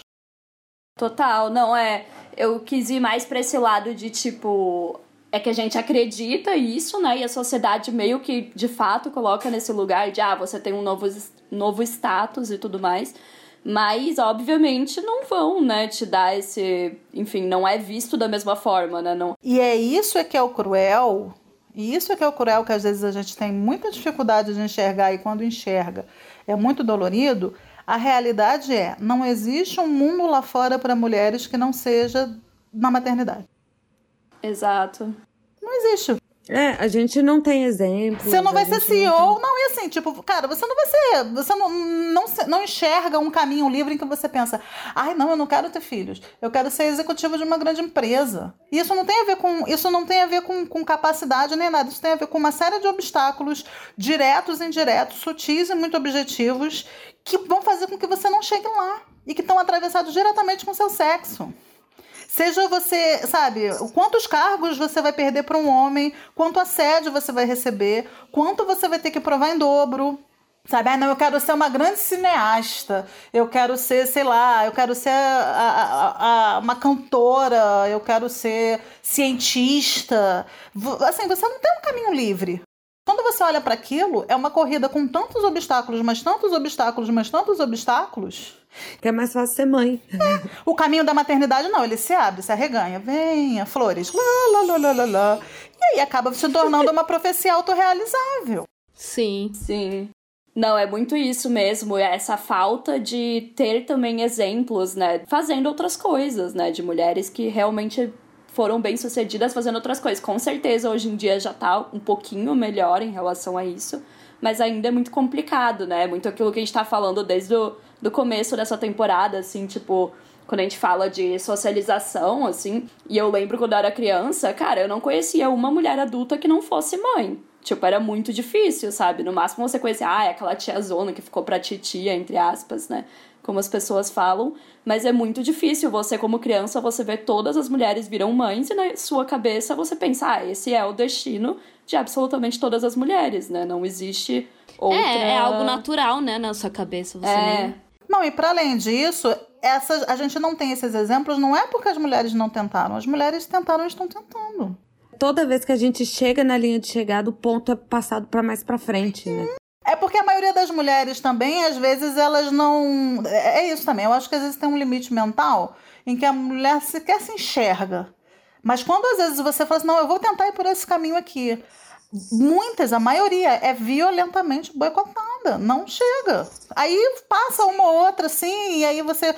Total, não é. Eu quis ir mais para esse lado de tipo. É que a gente acredita isso, né? E a sociedade meio que de fato coloca nesse lugar de ah, você tem um novo, novo status e tudo mais. Mas, obviamente, não vão, né, te dar esse. Enfim, não é visto da mesma forma, né? Não... E é isso é que é o cruel. E isso é que é o cruel que às vezes a gente tem muita dificuldade de enxergar e quando enxerga é muito dolorido. A realidade é, não existe um mundo lá fora para mulheres que não seja na maternidade. Exato. Não existe. É, a gente não tem exemplo. Você não vai ser CEO, não, tem... não, e assim, tipo, cara, você não vai ser. Você não, não, não enxerga um caminho livre em que você pensa, ai, não, eu não quero ter filhos. Eu quero ser executivo de uma grande empresa. E isso não tem a ver com. Isso não tem a ver com, com capacidade nem nada. Isso tem a ver com uma série de obstáculos diretos e indiretos, sutis e muito objetivos, que vão fazer com que você não chegue lá. E que estão atravessados diretamente com o seu sexo. Seja você, sabe, quantos cargos você vai perder para um homem, quanto assédio você vai receber, quanto você vai ter que provar em dobro. Sabe, ah, não, eu quero ser uma grande cineasta, eu quero ser, sei lá, eu quero ser a, a, a, uma cantora, eu quero ser cientista. Assim, você não tem um caminho livre. Quando você olha para aquilo, é uma corrida com tantos obstáculos, mas tantos obstáculos, mas tantos obstáculos. Que é mais fácil ser mãe. É. O caminho da maternidade não, ele se abre, se arreganha. Venha, flores. Lá, lá, lá, lá, lá, lá. E aí acaba se tornando uma profecia autorrealizável. Sim. Sim. Não, é muito isso mesmo, é essa falta de ter também exemplos, né? Fazendo outras coisas, né? De mulheres que realmente foram bem sucedidas fazendo outras coisas. Com certeza hoje em dia já tá um pouquinho melhor em relação a isso, mas ainda é muito complicado, né? Muito aquilo que a gente tá falando desde o do começo dessa temporada, assim, tipo, quando a gente fala de socialização, assim, e eu lembro quando eu era criança, cara, eu não conhecia uma mulher adulta que não fosse mãe. Tipo, era muito difícil, sabe? No máximo você conhecia, ah, é aquela tiazona que ficou pra titia, entre aspas, né? Como as pessoas falam. Mas é muito difícil você, como criança, você ver todas as mulheres viram mães e na sua cabeça você pensa, ah, esse é o destino de absolutamente todas as mulheres, né? Não existe outra... É, é algo natural, né, na sua cabeça. Você É. nem... Não, e para além disso, essas, a gente não tem esses exemplos, não é porque as mulheres não tentaram. As mulheres tentaram e estão tentando. Toda vez que a gente chega na linha de chegada, o ponto é passado pra mais pra frente, né? É porque a maioria das mulheres também, às vezes, elas não. É é isso também. Eu acho que às vezes tem um limite mental em que a mulher sequer se enxerga. Mas quando às vezes você fala assim, não, eu vou tentar ir por esse caminho aqui. Muitas, a maioria, é violentamente boicotada. Não chega. Aí passa uma ou outra, assim, e aí você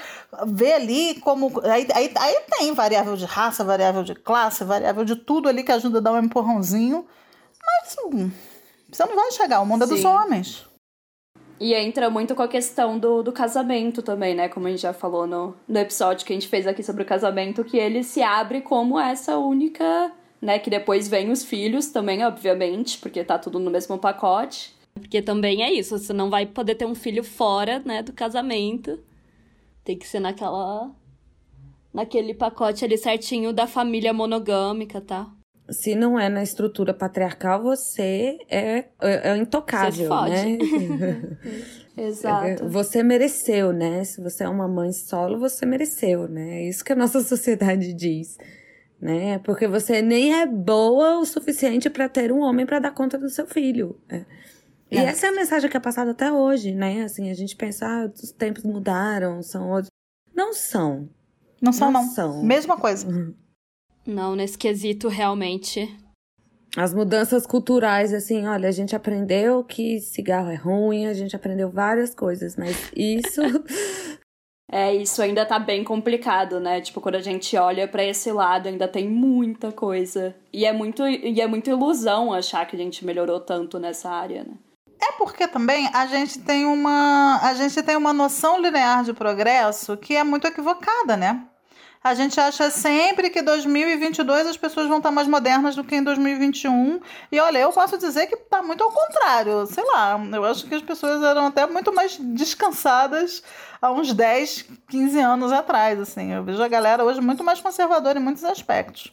vê ali como. Aí, aí, aí tem variável de raça, variável de classe, variável de tudo ali que ajuda a dar um empurrãozinho. Mas hum, você não vai chegar. O mundo é dos Sim. homens. E entra muito com a questão do, do casamento também, né? Como a gente já falou no, no episódio que a gente fez aqui sobre o casamento, que ele se abre como essa única, né? Que depois vem os filhos também, obviamente, porque tá tudo no mesmo pacote. Porque também é isso, você não vai poder ter um filho fora, né, do casamento. Tem que ser naquela. naquele pacote ali certinho da família monogâmica, tá? Se não é na estrutura patriarcal, você é, é, é intocável, Você fode. né? Exato. Você mereceu, né? Se você é uma mãe solo, você mereceu, né? É isso que a nossa sociedade diz, né? Porque você nem é boa o suficiente pra ter um homem pra dar conta do seu filho. é. E É. essa é a mensagem que é passada até hoje, né? Assim, a gente pensa, ah, os tempos mudaram, são outros. Não são. Não são, Não não. são. Mesma coisa. Não, nesse quesito, realmente. As mudanças culturais, assim, olha, a gente aprendeu que cigarro é ruim, a gente aprendeu várias coisas, mas isso. É, isso ainda tá bem complicado, né? Tipo, quando a gente olha pra esse lado, ainda tem muita coisa. E é muito e é muito ilusão achar que a gente melhorou tanto nessa área, né? É porque também a gente tem uma a gente tem uma noção linear de progresso que é muito equivocada, né? A gente acha sempre que 2022 as pessoas vão estar mais modernas do que em 2021. E olha, eu posso dizer que tá muito ao contrário. Sei lá, eu acho que as pessoas eram até muito mais descansadas há uns 10, 15 anos atrás, assim. Eu vejo a galera hoje muito mais conservadora em muitos aspectos.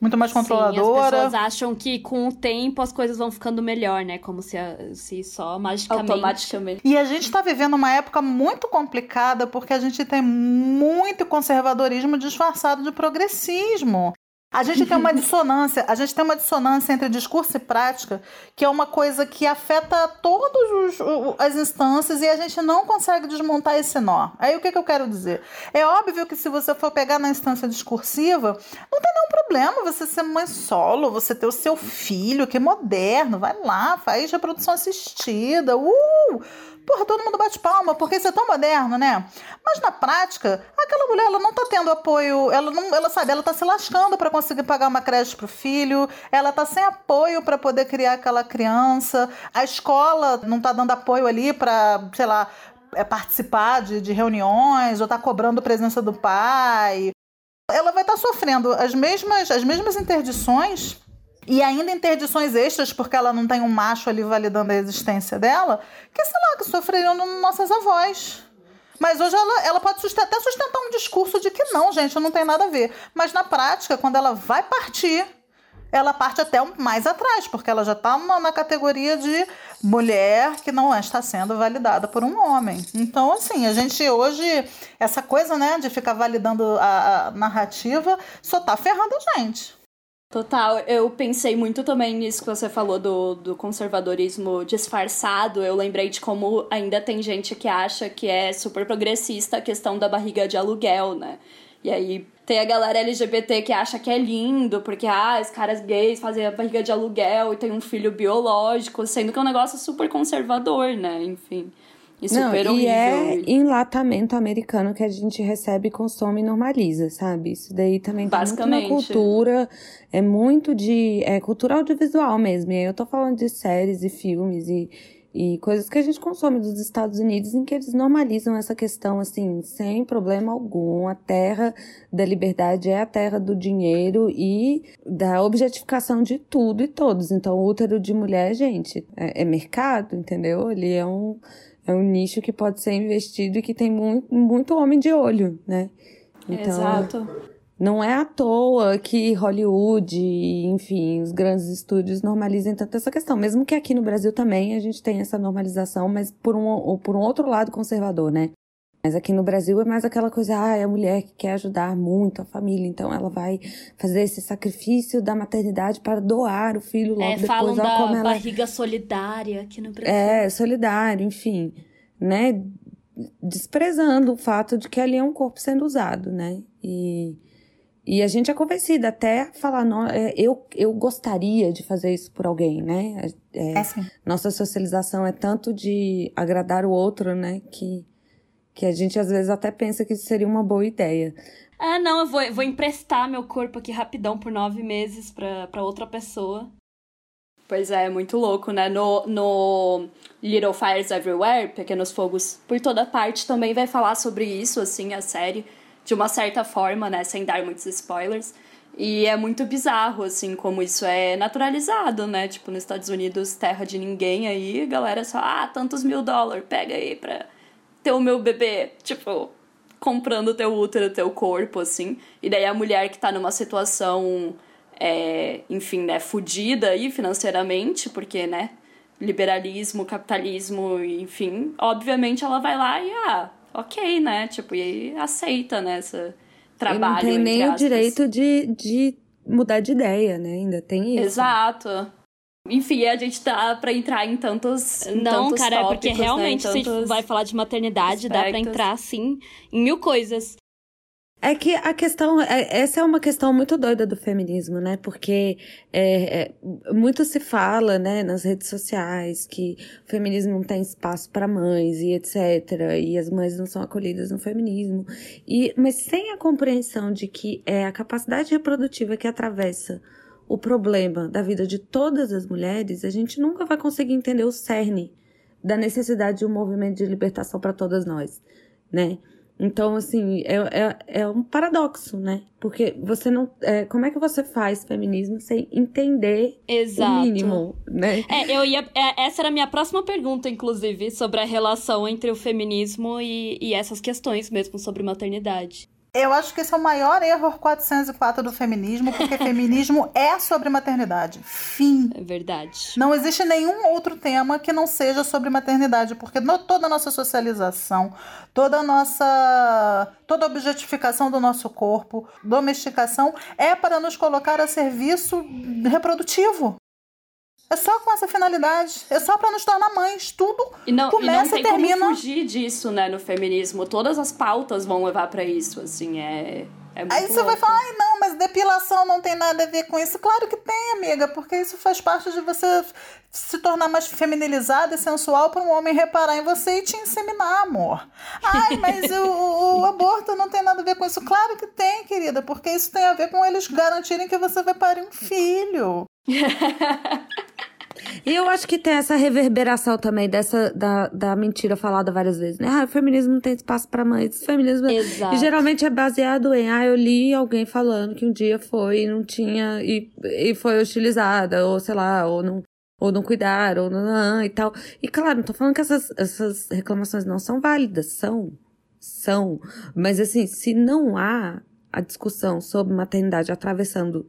Muito mais Sim, as controladora. pessoas acham que com o tempo as coisas vão ficando melhor, né? Como se, a- se só magicamente. Automaticamente. E a gente está vivendo uma época muito complicada porque a gente tem muito conservadorismo disfarçado de progressismo. A gente tem uma dissonância, a gente tem uma dissonância entre discurso e prática, que é uma coisa que afeta todas as instâncias e a gente não consegue desmontar esse nó. Aí o que, que eu quero dizer? É óbvio que se você for pegar na instância discursiva, não tem nenhum problema você ser mãe solo, você ter o seu filho, que é moderno, vai lá, faz reprodução assistida, uh! Porra, todo mundo bate palma, porque isso é tão moderno, né? Mas na prática, aquela mulher ela não tá tendo apoio, ela não, ela sabe, ela tá se lascando para conseguir pagar uma creche pro filho, ela tá sem apoio para poder criar aquela criança, a escola não tá dando apoio ali para, sei lá, é, participar de, de reuniões ou tá cobrando presença do pai. Ela vai estar sofrendo as mesmas, as mesmas interdições e ainda interdições extras, porque ela não tem um macho ali validando a existência dela, que sei lá, que sofreriam no- nossas avós. Mas hoje ela, ela pode sustentar, até sustentar um discurso de que não, gente, não tem nada a ver. Mas na prática, quando ela vai partir, ela parte até mais atrás, porque ela já está na categoria de mulher que não está sendo validada por um homem. Então, assim, a gente hoje, essa coisa, né, de ficar validando a, a narrativa, só tá ferrando a gente. Total, eu pensei muito também nisso que você falou do, do conservadorismo disfarçado. Eu lembrei de como ainda tem gente que acha que é super progressista a questão da barriga de aluguel, né? E aí tem a galera LGBT que acha que é lindo, porque ah, os caras gays fazem a barriga de aluguel e tem um filho biológico, sendo que é um negócio super conservador, né? Enfim. E Não, super e horrível. é enlatamento americano que a gente recebe, consome e normaliza, sabe? Isso daí também tá muito na cultura, é muito de... É cultura audiovisual mesmo, e aí eu tô falando de séries e filmes e, e coisas que a gente consome dos Estados Unidos em que eles normalizam essa questão assim, sem problema algum. A terra da liberdade é a terra do dinheiro e da objetificação de tudo e todos. Então, o útero de mulher, gente, é, é mercado, entendeu? Ele é um, é um nicho que pode ser investido e que tem muito, muito homem de olho, né? Então, Exato. não é à toa que Hollywood, enfim, os grandes estúdios normalizem tanto essa questão. Mesmo que aqui no Brasil também a gente tem essa normalização, mas por um, ou por um outro lado conservador, né? Mas aqui no Brasil é mais aquela coisa, ah, é a mulher que quer ajudar muito a família, então ela vai fazer esse sacrifício da maternidade para doar o filho logo É, depois. falam da como ela barriga solidária aqui no Brasil. é, solidário, enfim, né? Desprezando o fato de que ali é um corpo sendo usado, né? E, e a gente é convencida até falar, não, é, eu, eu gostaria de fazer isso por alguém, né? É, É assim. nossa socialização é tanto de agradar o outro, né? Que, que a gente às vezes até pensa que isso seria uma boa ideia. Ah, não, eu vou, eu vou emprestar meu corpo aqui rapidão por nove meses pra, pra outra pessoa. Pois é, é muito louco, né? No, no Little Fires Everywhere, Pequenos Fogos por toda parte, também vai falar sobre isso, assim, a série, de uma certa forma, né? Sem dar muitos spoilers. E é muito bizarro, assim, como isso é naturalizado, né? Tipo, nos Estados Unidos, terra de ninguém aí, a galera só, ah, tantos mil dólares, pega aí pra ter o meu bebê. Tipo, comprando teu útero, teu corpo, assim. E daí a mulher que tá numa situação, é, enfim, né, fudida aí financeiramente, porque, né, liberalismo, capitalismo, enfim, obviamente ela vai lá e, ah, ok, né, tipo, e aí aceita, né, esse trabalho, e não tem nem o direito de, de mudar de ideia, né? Ainda tem isso. Exato. Enfim, a gente tá pra entrar em tantos em Não, tantos cara, é porque tópicos, né, realmente, se a gente tantos- vai falar de maternidade, dá pra aspectos. entrar, assim, em mil coisas. É que a questão, é- essa é uma questão muito doida do feminismo, né? Porque é, é, muito se fala, né, nas redes sociais que o feminismo não tem espaço para mães e etc. E as mães não são acolhidas no feminismo. E, mas sem a compreensão de que é a capacidade reprodutiva que atravessa o problema da vida de todas as mulheres, a gente nunca vai conseguir entender o cerne da necessidade de um movimento de libertação para todas nós, né? Então, assim, é, é, é um paradoxo, né? Porque você não. é, como é que você faz feminismo sem entender Exato. o mínimo, né? É, eu ia. é, essa era a minha próxima pergunta, inclusive, sobre a relação entre o feminismo e, e essas questões mesmo sobre maternidade. Eu acho que esse é o maior erro 404 do feminismo, porque feminismo é sobre maternidade. Fim. É verdade. Não existe nenhum outro tema que não seja sobre maternidade, porque no- toda a nossa socialização, toda a nossa. toda a objetificação do nosso corpo, domesticação, é para nos colocar a serviço reprodutivo. É só com essa finalidade. É só para nos tornar mães. Tudo E não, e não começa tem e termina. como fugir disso, né, no feminismo. Todas as pautas vão levar pra isso, assim, é... é muito Aí você vai louco. falar, ai não, mas depilação não tem nada a ver com isso. Claro que tem, amiga, porque isso faz parte de você se tornar mais feminilizada e sensual para um homem reparar em você e te inseminar, amor. Ai, mas o, o- o aborto não tem nada a ver com isso. Claro que tem, querida, porque isso tem a ver com eles garantirem que você vai parir um filho. E eu acho que tem essa reverberação também dessa da, da mentira falada várias vezes, né? Ah, o feminismo não tem espaço para mães. O feminismo Exato. e geralmente é baseado em, ah, eu li alguém falando que um dia foi e não tinha e, e foi hostilizada ou sei lá, ou não ou não cuidaram, ou não, e tal. E claro, não tô falando que essas, essas reclamações não são válidas, são, são. Mas assim, se não há a discussão sobre maternidade atravessando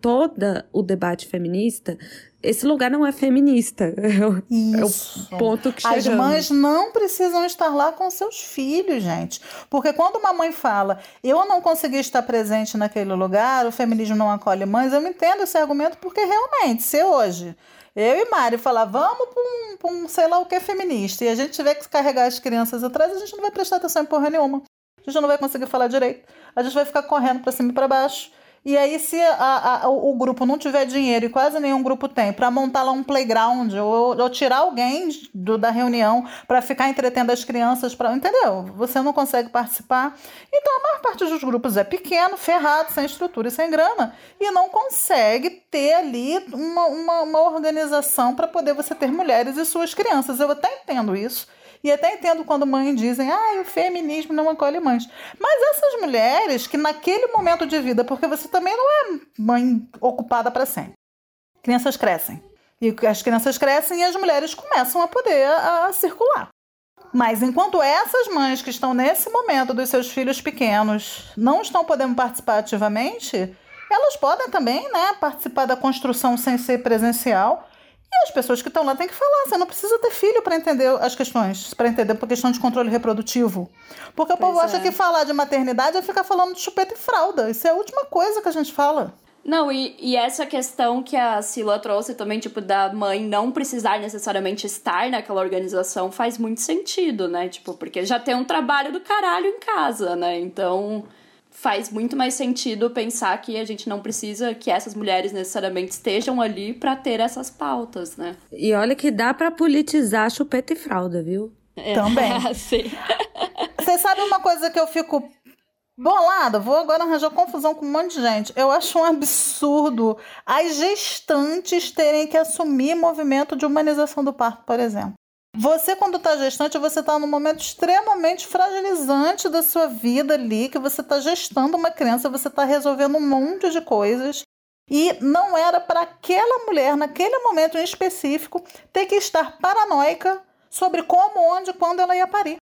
todo o debate feminista, esse lugar não é feminista. É o, é Isso. o ponto que As chegamos. mães não precisam estar lá com seus filhos, gente. Porque quando uma mãe fala, eu não consegui estar presente naquele lugar, o feminismo não acolhe mães, eu não entendo esse argumento, porque realmente, se hoje eu e Mari falar, vamos para um, pra um sei lá o que feminista, e a gente tiver que carregar as crianças atrás, a gente não vai prestar atenção em porra nenhuma. A gente não vai conseguir falar direito. A gente vai ficar correndo para cima e para baixo. E aí, se a, a, o grupo não tiver dinheiro, e quase nenhum grupo tem, para montar lá um playground ou, ou tirar alguém do, da reunião para ficar entretendo as crianças, pra, entendeu? Você não consegue participar. Então, a maior parte dos grupos é pequeno, ferrado, sem estrutura e sem grana, e não consegue ter ali uma, uma, uma organização para poder você ter mulheres e suas crianças. Eu até entendo isso. E até entendo quando mães dizem, ah, o feminismo não acolhe mães. Mas essas mulheres que naquele momento de vida, porque você também não é mãe ocupada para sempre. Crianças crescem. E as crianças crescem e as mulheres começam a poder a, circular. Mas enquanto essas mães que estão nesse momento dos seus filhos pequenos não estão podendo participar ativamente, elas podem também né, participar da construção sem ser presencial e as pessoas que estão lá têm que falar. Você não precisa ter filho para entender as questões, para entender por questão de controle reprodutivo. Porque pois o povo é. acha que falar de maternidade é ficar falando de chupeta e fralda. Isso é a última coisa que a gente fala. Não, e, e essa questão que a Sila trouxe também, tipo, da mãe não precisar necessariamente estar naquela organização faz muito sentido, né? Tipo, porque já tem um trabalho do caralho em casa, né? Então faz muito mais sentido pensar que a gente não precisa que essas mulheres necessariamente estejam ali para ter essas pautas, né? E olha que dá para politizar chupeta e fralda, viu? É, Também. Sim. Você sabe uma coisa que eu fico bolada? Vou agora arranjar confusão com um monte de gente. Eu acho um absurdo as gestantes terem que assumir movimento de humanização do parto, por exemplo. Você, quando está gestante, você está num momento extremamente fragilizante da sua vida ali, que você está gestando uma criança, você está resolvendo um monte de coisas. E não era para aquela mulher, naquele momento em específico, ter que estar paranoica sobre como, onde, quando ela ia parir.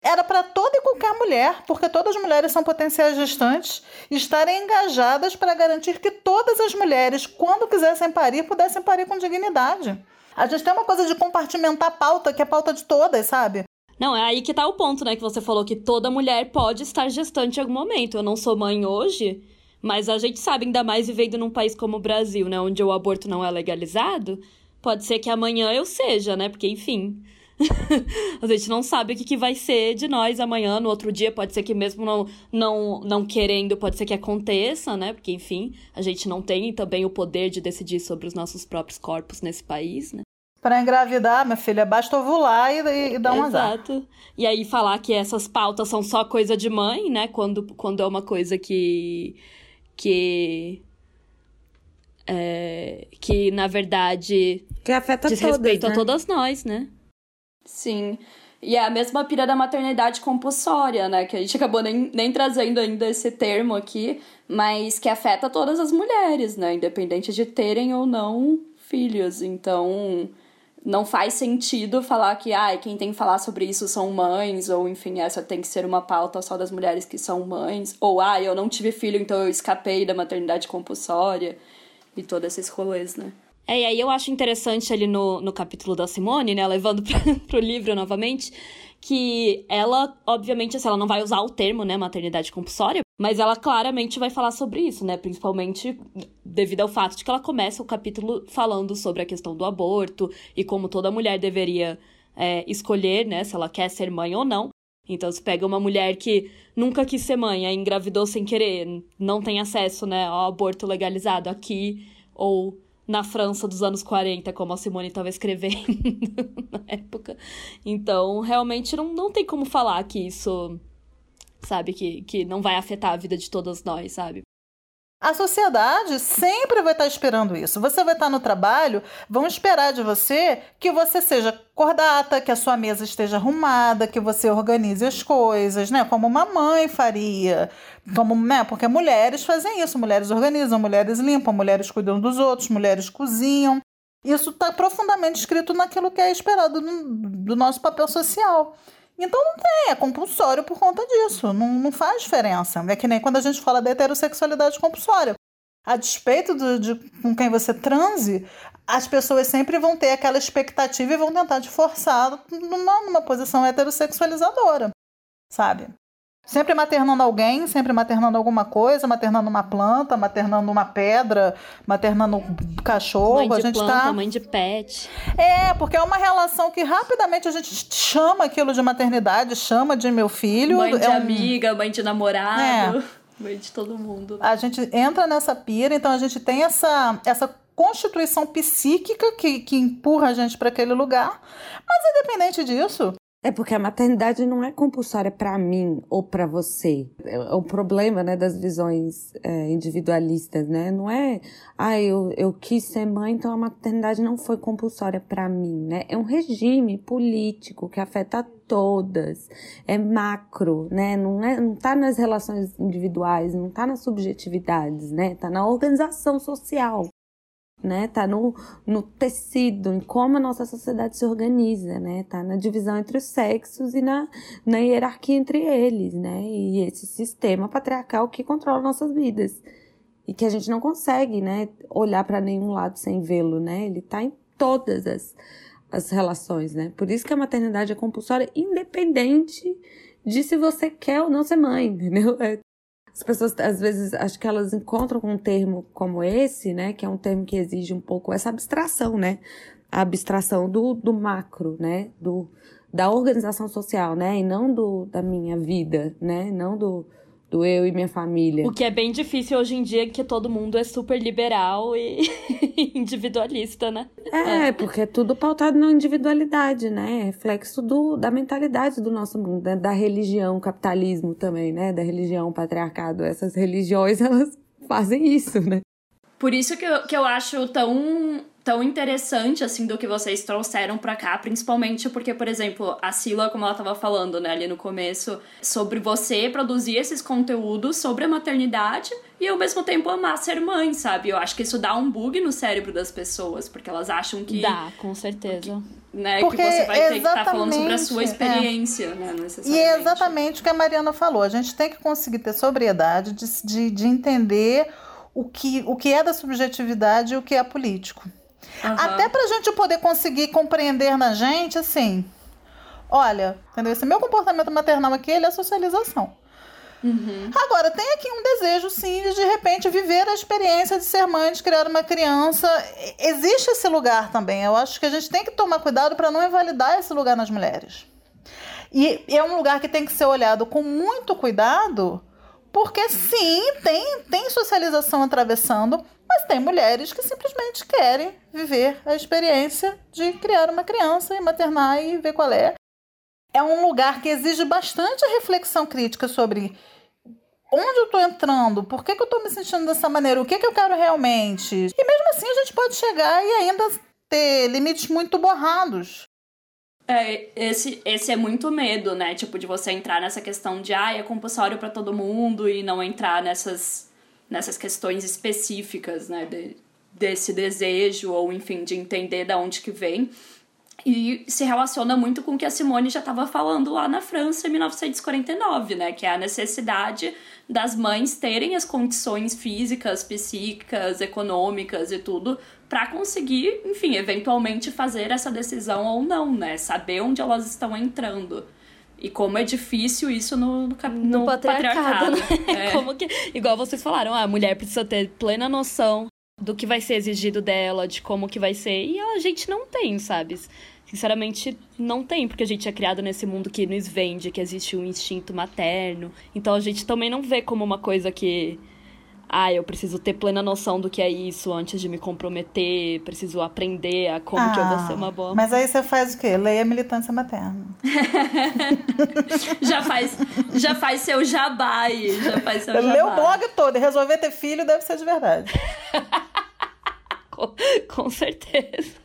Era para toda e qualquer mulher, porque todas as mulheres são potenciais gestantes, estarem engajadas para garantir que todas as mulheres, quando quisessem parir, pudessem parir com dignidade. A gente tem uma coisa de compartimentar a pauta, que é a pauta de todas, sabe? Não, é aí que tá o ponto, né? Que você falou que toda mulher pode estar gestante em algum momento. Eu não sou mãe hoje, mas a gente sabe, ainda mais vivendo num país como o Brasil, né? Onde o aborto não é legalizado, pode ser que amanhã eu seja, né? Porque, enfim. a gente não sabe o que, que vai ser de nós amanhã, no outro dia, pode ser que mesmo não, não, não querendo, pode ser que aconteça, né? Porque, enfim, a gente não tem também o poder de decidir sobre os nossos próprios corpos nesse país, né? Para engravidar, minha filha, basta ovular e, e dar um Exato. Azar. E aí falar que essas pautas são só coisa de mãe, né? Quando, quando é uma coisa que. que. É, que, na verdade. Que afeta diz todas, respeito né? a todas nós, né? Sim. E é a mesma pira da maternidade compulsória, né? Que a gente acabou nem, nem trazendo ainda esse termo aqui, mas que afeta todas as mulheres, né? Independente de terem ou não filhos. Então, não faz sentido falar que ah, quem tem que falar sobre isso são mães, ou enfim, essa tem que ser uma pauta só das mulheres que são mães, ou ah, eu não tive filho, então eu escapei da maternidade compulsória, e todos esses rolês, né? É, e aí eu acho interessante ali no, no capítulo da Simone, né, levando pra, pro livro novamente, que ela, obviamente, assim, ela não vai usar o termo, né, maternidade compulsória, mas ela claramente vai falar sobre isso, né, principalmente devido ao fato de que ela começa o capítulo falando sobre a questão do aborto e como toda mulher deveria é, escolher, né, se ela quer ser mãe ou não. Então, se pega uma mulher que nunca quis ser mãe, aí engravidou sem querer, não tem acesso, né, ao aborto legalizado aqui, ou na França dos anos 40, como a Simone estava escrevendo na época. Então, realmente não, não tem como falar que isso, sabe, que, que não vai afetar a vida de todas nós, sabe? A sociedade sempre vai estar esperando isso. Você vai estar no trabalho, vão esperar de você que você seja cordata, que a sua mesa esteja arrumada, que você organize as coisas, né? Como uma mãe faria. Como, né? Porque mulheres fazem isso, mulheres organizam, mulheres limpam, mulheres cuidam dos outros, mulheres cozinham. Isso está profundamente escrito naquilo que é esperado do, do nosso papel social. Então não tem, é compulsório por conta disso. Não, não faz diferença. É que nem quando a gente fala da heterossexualidade compulsória. A despeito do, de com quem você transe, as pessoas sempre vão ter aquela expectativa e vão tentar te forçar numa, numa posição heterossexualizadora, sabe? Sempre maternando alguém, sempre maternando alguma coisa, maternando uma planta, maternando uma pedra, maternando um cachorro. Mãe de a gente planta, tá... mãe de pet. É, porque é uma relação que rapidamente a gente chama aquilo de maternidade, chama de meu filho. Mãe de é um... amiga, mãe de namorado. É. Vem de todo mundo. A gente entra nessa pira, então a gente tem essa, essa constituição psíquica que, que empurra a gente para aquele lugar. Mas independente disso, É porque a maternidade não é compulsória para mim ou para você. É é o problema, né, das visões é, individualistas, né? Não é, ah, eu, eu quis ser mãe, então a maternidade não foi compulsória para mim, né? É um regime político que afeta todas. É macro, né? Não é, não tá nas relações individuais, não tá nas subjetividades, né? Tá na organização social né? Tá no, no tecido, em como a nossa sociedade se organiza, né? Tá na divisão entre os sexos e na, na hierarquia entre eles, né? E esse sistema patriarcal que controla nossas vidas. E que a gente não consegue, né, olhar para nenhum lado sem vê-lo, né? Ele tá em todas as, as relações, né? Por isso que a maternidade é compulsória, independente de se você quer ou não ser mãe, entendeu? É as pessoas, às vezes, acho que elas encontram com um termo como esse, né? Que é um termo que exige um pouco essa abstração, né? A abstração do, do macro, né? Do, da organização social, né? E não do, da minha vida, né? Não do, do eu e minha família. O que é bem difícil hoje em dia, que todo mundo é super liberal e individualista, né? É, porque é tudo pautado na individualidade, né? É reflexo do, da mentalidade do nosso mundo, né? da religião, capitalismo também, né? Da religião, patriarcado. Essas religiões, elas fazem isso, né? Por isso que eu, que eu acho tão, tão interessante, assim, do que vocês trouxeram pra cá, principalmente porque, por exemplo, a Sila, como ela tava falando, né, ali no começo, sobre você produzir esses conteúdos sobre a maternidade e ao mesmo tempo amar ser mãe, sabe? Eu acho que isso dá um bug no cérebro das pessoas, porque elas acham que. Dá, com certeza. Né, Porque que você vai ter que estar falando sobre a sua é. experiência, né? E é exatamente o que a Mariana falou. A gente tem que conseguir ter sobriedade de, de, de entender o que, o que é da subjetividade e o que é político. Aham. Até pra gente poder conseguir compreender na gente, assim, olha, entendeu? Esse meu comportamento maternal aqui, ele é socialização. Agora, tem aqui um desejo, sim, de de repente viver a experiência de ser mãe, de criar uma criança. E- Existe esse lugar também. Eu acho que a gente tem que tomar cuidado para não invalidar esse lugar nas mulheres. E é um lugar que tem que ser olhado com muito cuidado, porque sim, tem, tem socialização atravessando, mas tem mulheres que simplesmente querem viver a experiência de criar uma criança e maternar e ver qual é. É um lugar que exige bastante reflexão crítica sobre onde eu estou entrando, por que, que eu estou me sentindo dessa maneira, o que, que eu quero realmente. E mesmo assim a gente pode chegar e ainda ter limites muito borrados. É, esse, esse é muito medo, né? Tipo, de você entrar nessa questão de, ah, é compulsório pra todo mundo e não entrar nessas, nessas questões específicas, né? De, desse desejo ou, enfim, de entender da onde que vem. E se relaciona muito com o que a Simone já estava falando lá na França em 1949, né? Que é a necessidade das mães terem as condições físicas, psíquicas, econômicas e tudo para conseguir, enfim, eventualmente fazer essa decisão ou não, né? Saber onde elas estão entrando. E como é difícil isso no, no, No, no patriarcado, né? É. Como que, igual vocês falaram, a mulher precisa ter plena noção do que vai ser exigido dela, de como que vai ser, e a gente não tem, sabe? Sinceramente, não tem, porque a gente é criado nesse mundo que nos vende, que existe um instinto materno. Então a gente também não vê como uma coisa que. Ah, eu preciso ter plena noção do que é isso antes de me comprometer, preciso aprender a como que eu vou ser uma boa Mas aí você faz o quê? Leia militância materna. já, faz, já faz seu jabá aí, já faz seu. Lê o blog todo e resolver ter filho deve ser de verdade. Com, com certeza.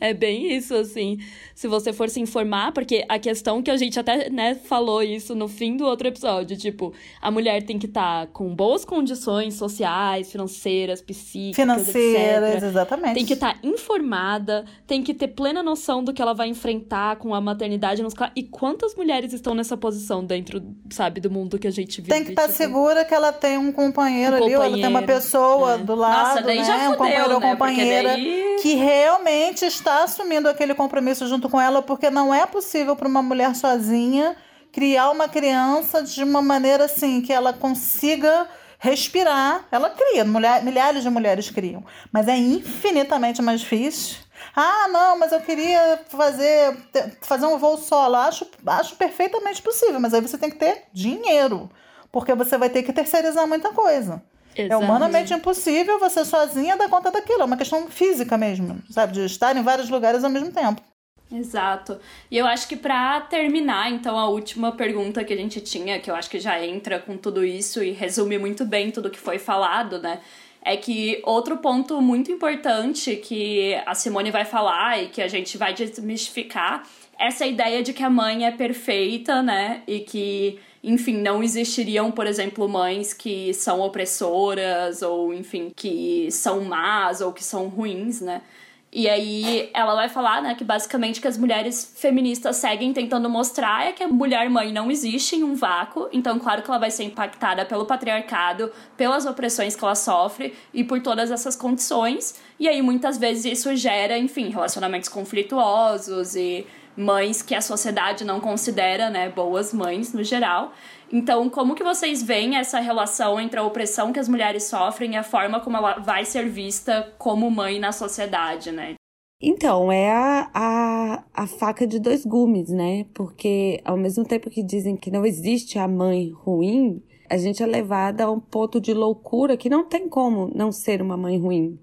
É bem isso, assim. Se você for se informar, porque a questão que a gente até, né, falou isso no fim do outro episódio, tipo, a mulher tem que estar com boas condições sociais, financeiras, psíquicas, Financeiras, etc. exatamente. Tem que estar informada, tem que ter plena noção do que ela vai enfrentar com a maternidade. Nos... E quantas mulheres estão nessa posição dentro, sabe, do mundo que a gente vive? Tem que estar tipo... segura que ela tem um companheiro Um ali, ou ela tem uma companheiro, pessoa é. do lado, Nossa, daí né? já um companheiro ou né? Companheira daí- que realmente está assumindo aquele compromisso junto com ela, porque não é possível para uma mulher sozinha criar uma criança de uma maneira assim que ela consiga respirar. Ela cria, mulher, milhares de mulheres criam, mas é infinitamente mais difícil. Ah, não, mas eu queria fazer, fazer um voo solo. Acho, acho perfeitamente possível, mas aí você tem que ter dinheiro. porque você vai ter que terceirizar muita coisa. É humanamente impossível você sozinha dar conta daquilo. É uma questão física mesmo, sabe? De estar em vários lugares ao mesmo tempo. Exato. E eu acho que pra terminar, então, a última pergunta que a gente tinha, que eu acho que já entra com tudo isso e resume muito bem tudo que foi falado, né? É que outro ponto muito importante que a Simone vai falar e que a gente vai desmistificar essa ideia de que a mãe é perfeita, né? E que, enfim, não existiriam, por exemplo, mães que são opressoras ou, enfim, que são más ou que são ruins, né? E aí ela vai falar, né, que basicamente que as mulheres feministas seguem tentando mostrar é que a mulher mãe não existe em um vácuo, então claro que ela vai ser impactada pelo patriarcado, pelas opressões que ela sofre e por todas essas condições. E aí muitas vezes isso gera, enfim, relacionamentos conflituosos e mães que a sociedade não considera, né, boas mães no geral. Então, como que vocês veem essa relação entre a opressão que as mulheres sofrem e a forma como ela vai ser vista como mãe na sociedade, né? Então, é a, a, a faca de dois gumes, né? Porque ao mesmo tempo que dizem que não existe a mãe ruim, a gente é levada a um ponto de loucura que não tem como não ser uma mãe ruim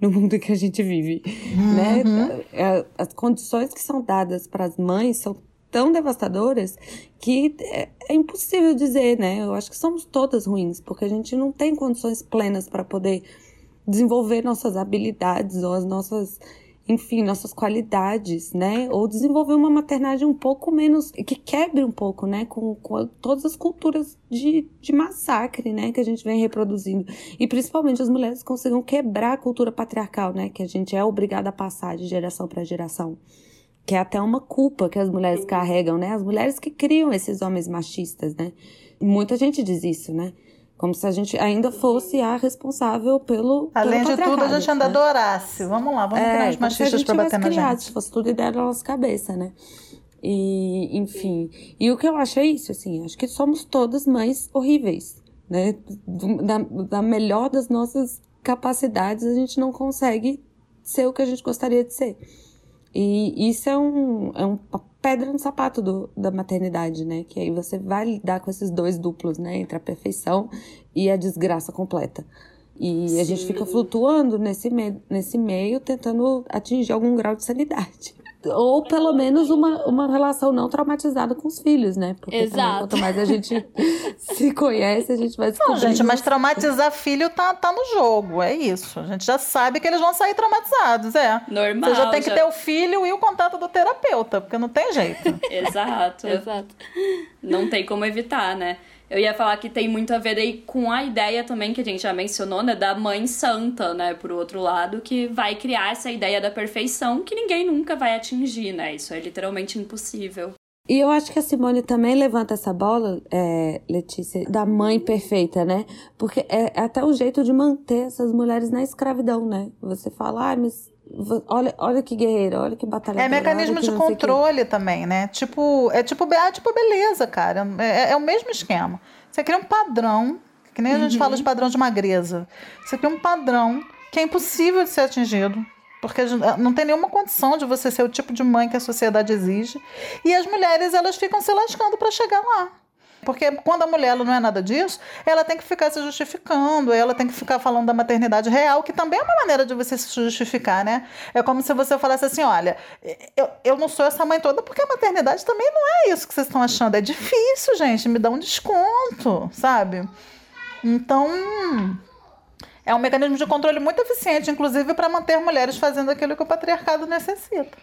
no mundo que a gente vive, né? É, As condições que são dadas para as mães são tão devastadoras que é, é impossível dizer, né? Eu acho que somos todas ruins, porque a gente não tem condições plenas para poder desenvolver nossas habilidades ou as nossas, enfim, nossas qualidades, né? Ou desenvolver uma maternagem um pouco menos, que quebre um pouco, né? Com, com todas as culturas de, de massacre, né? Que a gente vem reproduzindo. E principalmente as mulheres consigam quebrar a cultura patriarcal, né? Que a gente é obrigada a passar de geração para geração que é até uma culpa que as mulheres carregam, né? As mulheres que criam esses homens machistas, né? Muita gente diz isso, né? Como se a gente ainda fosse a responsável pelo. Além pelo de tudo, a gente ainda né? adorasse. Vamos lá, vamos criar como os machistas pra bater na criado, gente. Se fosse tudo ideia da nossa cabeça, né? E, enfim. E o que eu acho é isso, assim. Acho que somos todas mães horríveis, né? Da, da melhor das nossas capacidades, a gente não consegue ser o que a gente gostaria de ser. E isso é, um, é uma pedra no sapato do, da maternidade, né? Que aí você vai lidar com esses dois duplos, né? Entre a perfeição e a desgraça completa. E a gente fica flutuando nesse, me nesse meio, tentando atingir algum grau de sanidade. Ou pelo menos uma, uma relação não traumatizada com os filhos, né? Porque também, Exato. quanto mais a gente se conhece, a gente vai Não, descobrindo... gente, mas traumatizar filho tá, tá no jogo, é isso. A gente já sabe que eles vão sair traumatizados, é. Normal. Você já tem que já- ter o filho e o contato do terapeuta, porque não tem jeito. Exato. Exato. Não tem como evitar, né? Eu ia falar que tem muito a ver aí com a ideia também que a gente já mencionou, né? Da mãe santa, né? Por outro lado, que vai criar essa ideia da perfeição que ninguém nunca vai atingir, né? Isso é literalmente impossível. E eu acho que a Simone também levanta essa bola, é, Letícia, da mãe perfeita, né? Porque é, é até o jeito de manter essas mulheres na escravidão, né? Você fala, ah, mas olha, olha que guerreira, olha que batalhadora. É mecanismo de não sei o quê." controle também, né? Tipo, é tipo, ah, tipo beleza, cara. É, é o mesmo esquema. Você cria um padrão, que nem a gente fala de padrão de magreza. Você cria um padrão que é impossível de ser atingido. Porque a gente- não tem nenhuma condição de você ser o tipo de mãe que a sociedade exige. E as mulheres, elas ficam se lascando para chegar lá. Porque quando a mulher não é nada disso, ela tem que ficar se justificando, ela tem que ficar falando da maternidade real, que também é uma maneira de você se justificar, né? É como se você falasse assim: olha, eu, eu não sou essa mãe toda porque a maternidade também não é isso que vocês estão achando. É difícil, gente, me dá um desconto, sabe? Então. É um mecanismo de controle muito eficiente, inclusive para manter mulheres fazendo aquilo que o patriarcado necessita.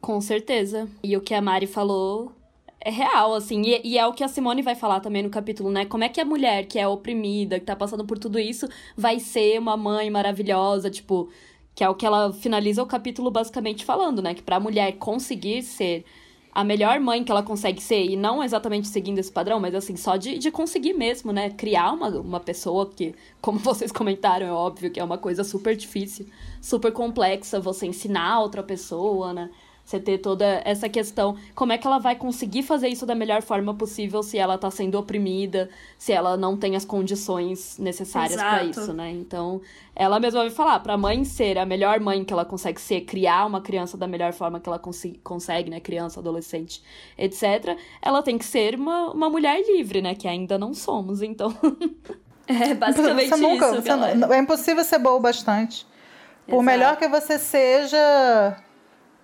Com certeza. E o que a Mari falou é real, assim. E, e é o que a Simone vai falar também no capítulo, né? Como é que a mulher que é oprimida, que tá passando por tudo isso, vai ser uma mãe maravilhosa, tipo. Que é o que ela finaliza o capítulo basicamente falando, né? Que pra mulher conseguir ser a melhor mãe que ela consegue ser, e não exatamente seguindo esse padrão, mas assim, só de, de conseguir mesmo, né? Criar uma, uma pessoa que, como vocês comentaram, é óbvio que é uma coisa super difícil, super complexa, você ensinar outra pessoa, né? Você ter toda essa questão, como é que ela vai conseguir fazer isso da melhor forma possível se ela tá sendo oprimida, se ela não tem as condições necessárias para isso, né? Então, ela mesma vai falar, pra mãe ser a melhor mãe que ela consegue ser, criar uma criança da melhor forma que ela consi- consegue, né? Criança, adolescente, etc. Ela tem que ser uma, uma mulher livre, né? Que ainda não somos, então. É basicamente Você nunca, isso, você galera. não- é impossível ser boa o bastante. Por Exato. melhor que você seja,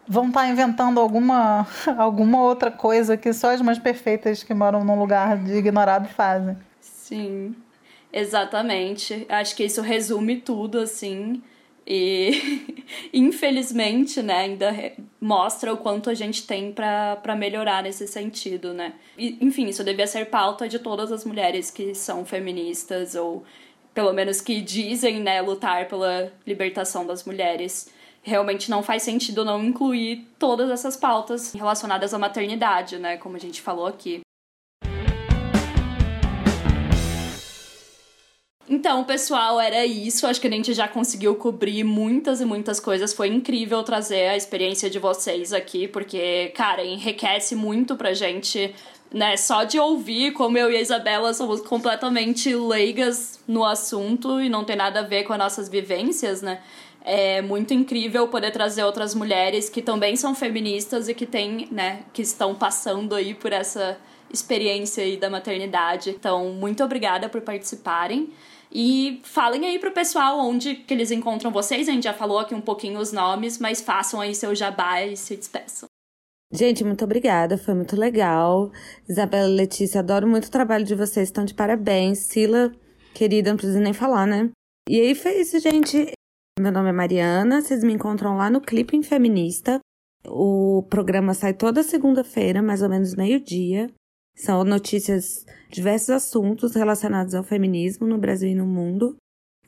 vão estar inventando alguma, alguma outra coisa que só as mães perfeitas que moram num lugar de ignorado fazem. Sim, exatamente. Acho que isso resume tudo, assim. E infelizmente, né, ainda mostra o quanto a gente tem pra melhorar nesse sentido, né? E, enfim, isso devia ser pauta de todas as mulheres que são feministas ou pelo menos que dizem, né, lutar pela libertação das mulheres. Realmente não faz sentido não incluir todas essas pautas relacionadas à maternidade, né, como a gente falou aqui. Então, pessoal, era isso. Acho que a gente já conseguiu cobrir muitas e muitas coisas. Foi incrível trazer a experiência de vocês aqui, porque, cara, enriquece muito pra gente, né? Só de ouvir como eu e a Isabela somos completamente leigas no assunto e não tem nada a ver com as nossas vivências, né? É muito incrível poder trazer outras mulheres que também são feministas e que têm, né, que estão passando aí por essa experiência aí da maternidade. Então, muito obrigada por participarem. E falem aí pro pessoal onde que eles encontram vocês. A gente já falou aqui um pouquinho os nomes, mas façam aí seu jabá e se despeçam. Gente, muito obrigada, foi muito legal. Isabela Letícia, adoro muito o trabalho de vocês, estão de parabéns. Sila, querida, não preciso nem falar, né? E aí foi isso, gente. Meu nome é Mariana, vocês me encontram lá no Clipping Feminista. O programa sai toda segunda-feira, mais ou menos meio-dia. São notícias, diversos assuntos relacionados ao feminismo no Brasil e no mundo.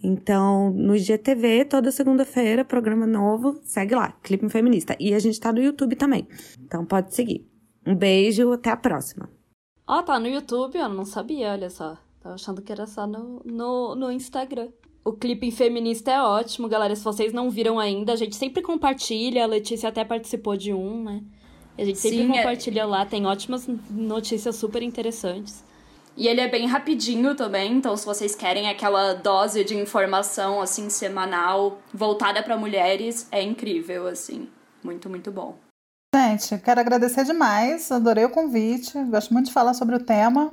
Então, no IGTV, toda segunda-feira, programa novo, segue lá, Clipe Feminista. E a gente tá no YouTube também. Então pode seguir. Um beijo, até a próxima. Ó, tá no YouTube, eu não sabia, olha só. Tava achando que era só no, no, no Instagram. O clipe feminista é ótimo, galera. Se vocês não viram ainda, a gente sempre compartilha. A Letícia até participou de um, né? A gente sempre Sim, é- compartilha lá. Tem ótimas notícias super interessantes. E ele é bem rapidinho também, então se vocês querem aquela dose de informação assim semanal voltada para mulheres, é incrível assim. Muito, muito bom. Gente, quero agradecer demais, adorei o convite, gosto muito de falar sobre o tema.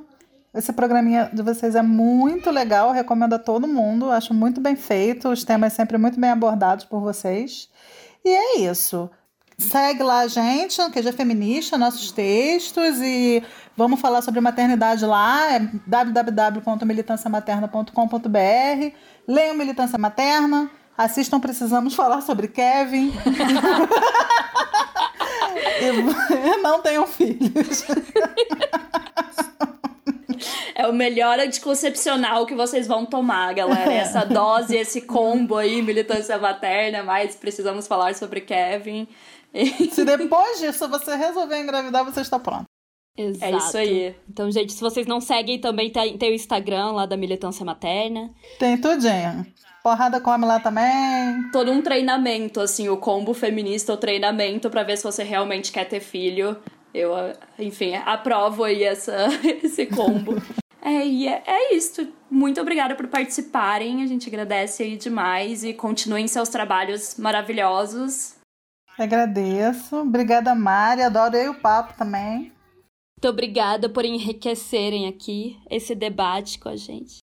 Esse programinha de vocês é muito legal, recomendo a todo mundo, acho muito bem feito, os temas sempre muito bem abordados por vocês. E é isso. Segue lá a gente, QG Feminista, nossos textos e vamos falar sobre maternidade lá, é www.militanciamaterna.com.br. Leiam Militância Materna, assistam Precisamos Falar sobre Kevin. e não tenham filhos. É o melhor anticoncepcional que vocês vão tomar, galera. Essa dose, esse combo aí, militância materna, mas precisamos falar sobre Kevin. Se depois disso você resolver engravidar, você está pronto. Exato. É isso aí. Então, gente, se vocês não seguem, também tem, tem o Instagram lá da Militância Materna. Tem tudinho. Porrada come lá também. Todo um treinamento, assim, o combo feminista, o treinamento pra ver se você realmente quer ter filho. Eu, enfim, aprovo aí essa, esse combo. É, e é, é isso. Muito obrigada por participarem. A gente agradece aí demais e continuem seus trabalhos maravilhosos. Agradeço. Obrigada, Mari. Adorei o papo também. Muito obrigada por enriquecerem aqui esse debate com a gente.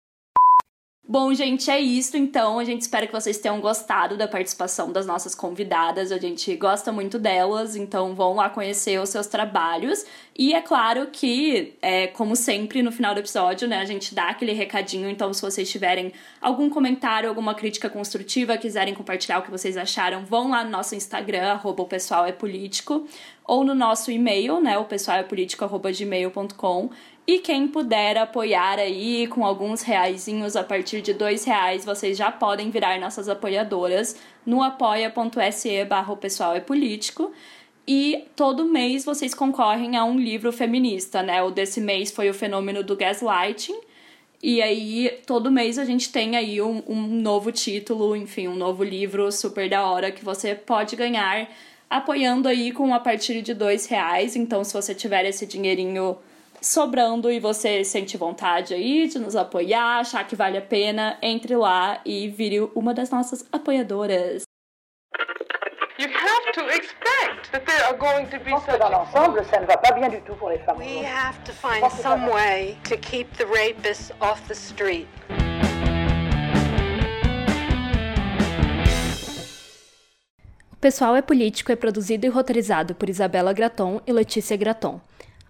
Bom, gente, é isso então. A gente espera que vocês tenham gostado da participação das nossas convidadas. A gente gosta muito delas, então vão lá conhecer os seus trabalhos. E é claro que, é, como sempre, no final do episódio, né, a gente dá aquele recadinho. Então, se vocês tiverem algum comentário, alguma crítica construtiva, quiserem compartilhar o que vocês acharam, vão lá no nosso Instagram, arroba o pessoal é político, ou no nosso e-mail, né, o pessoal é político, arroba gmail.com. E quem puder apoiar aí com alguns reaisinhos a partir de dois reais, vocês já podem virar nossas apoiadoras no apoia.se barra pessoal é político. E todo mês vocês concorrem a um livro feminista, né? O desse mês foi o fenômeno do gaslighting. E aí, todo mês a gente tem aí um, um novo título, enfim, um novo livro super da hora que você pode ganhar apoiando aí com a partir de dois reais. Então, se você tiver esse dinheirinho sobrando e você sente vontade aí de nos apoiar, achar que vale a pena, entre lá e vire uma das nossas apoiadoras. You have to expect that there are going to be such dans l'ensemble, ça ne va pas bien du tout pour les femmes. We have to find some way to keep the rapists off the street. O Pessoal é Político é produzido e roteirizado por Isabela Graton e Letícia Graton.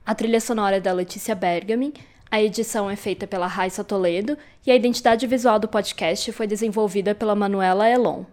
A trilha sonora é da Letícia Bergamin, a edição é feita pela Raissa Toledo e a identidade visual do podcast foi desenvolvida pela Manuela Elon.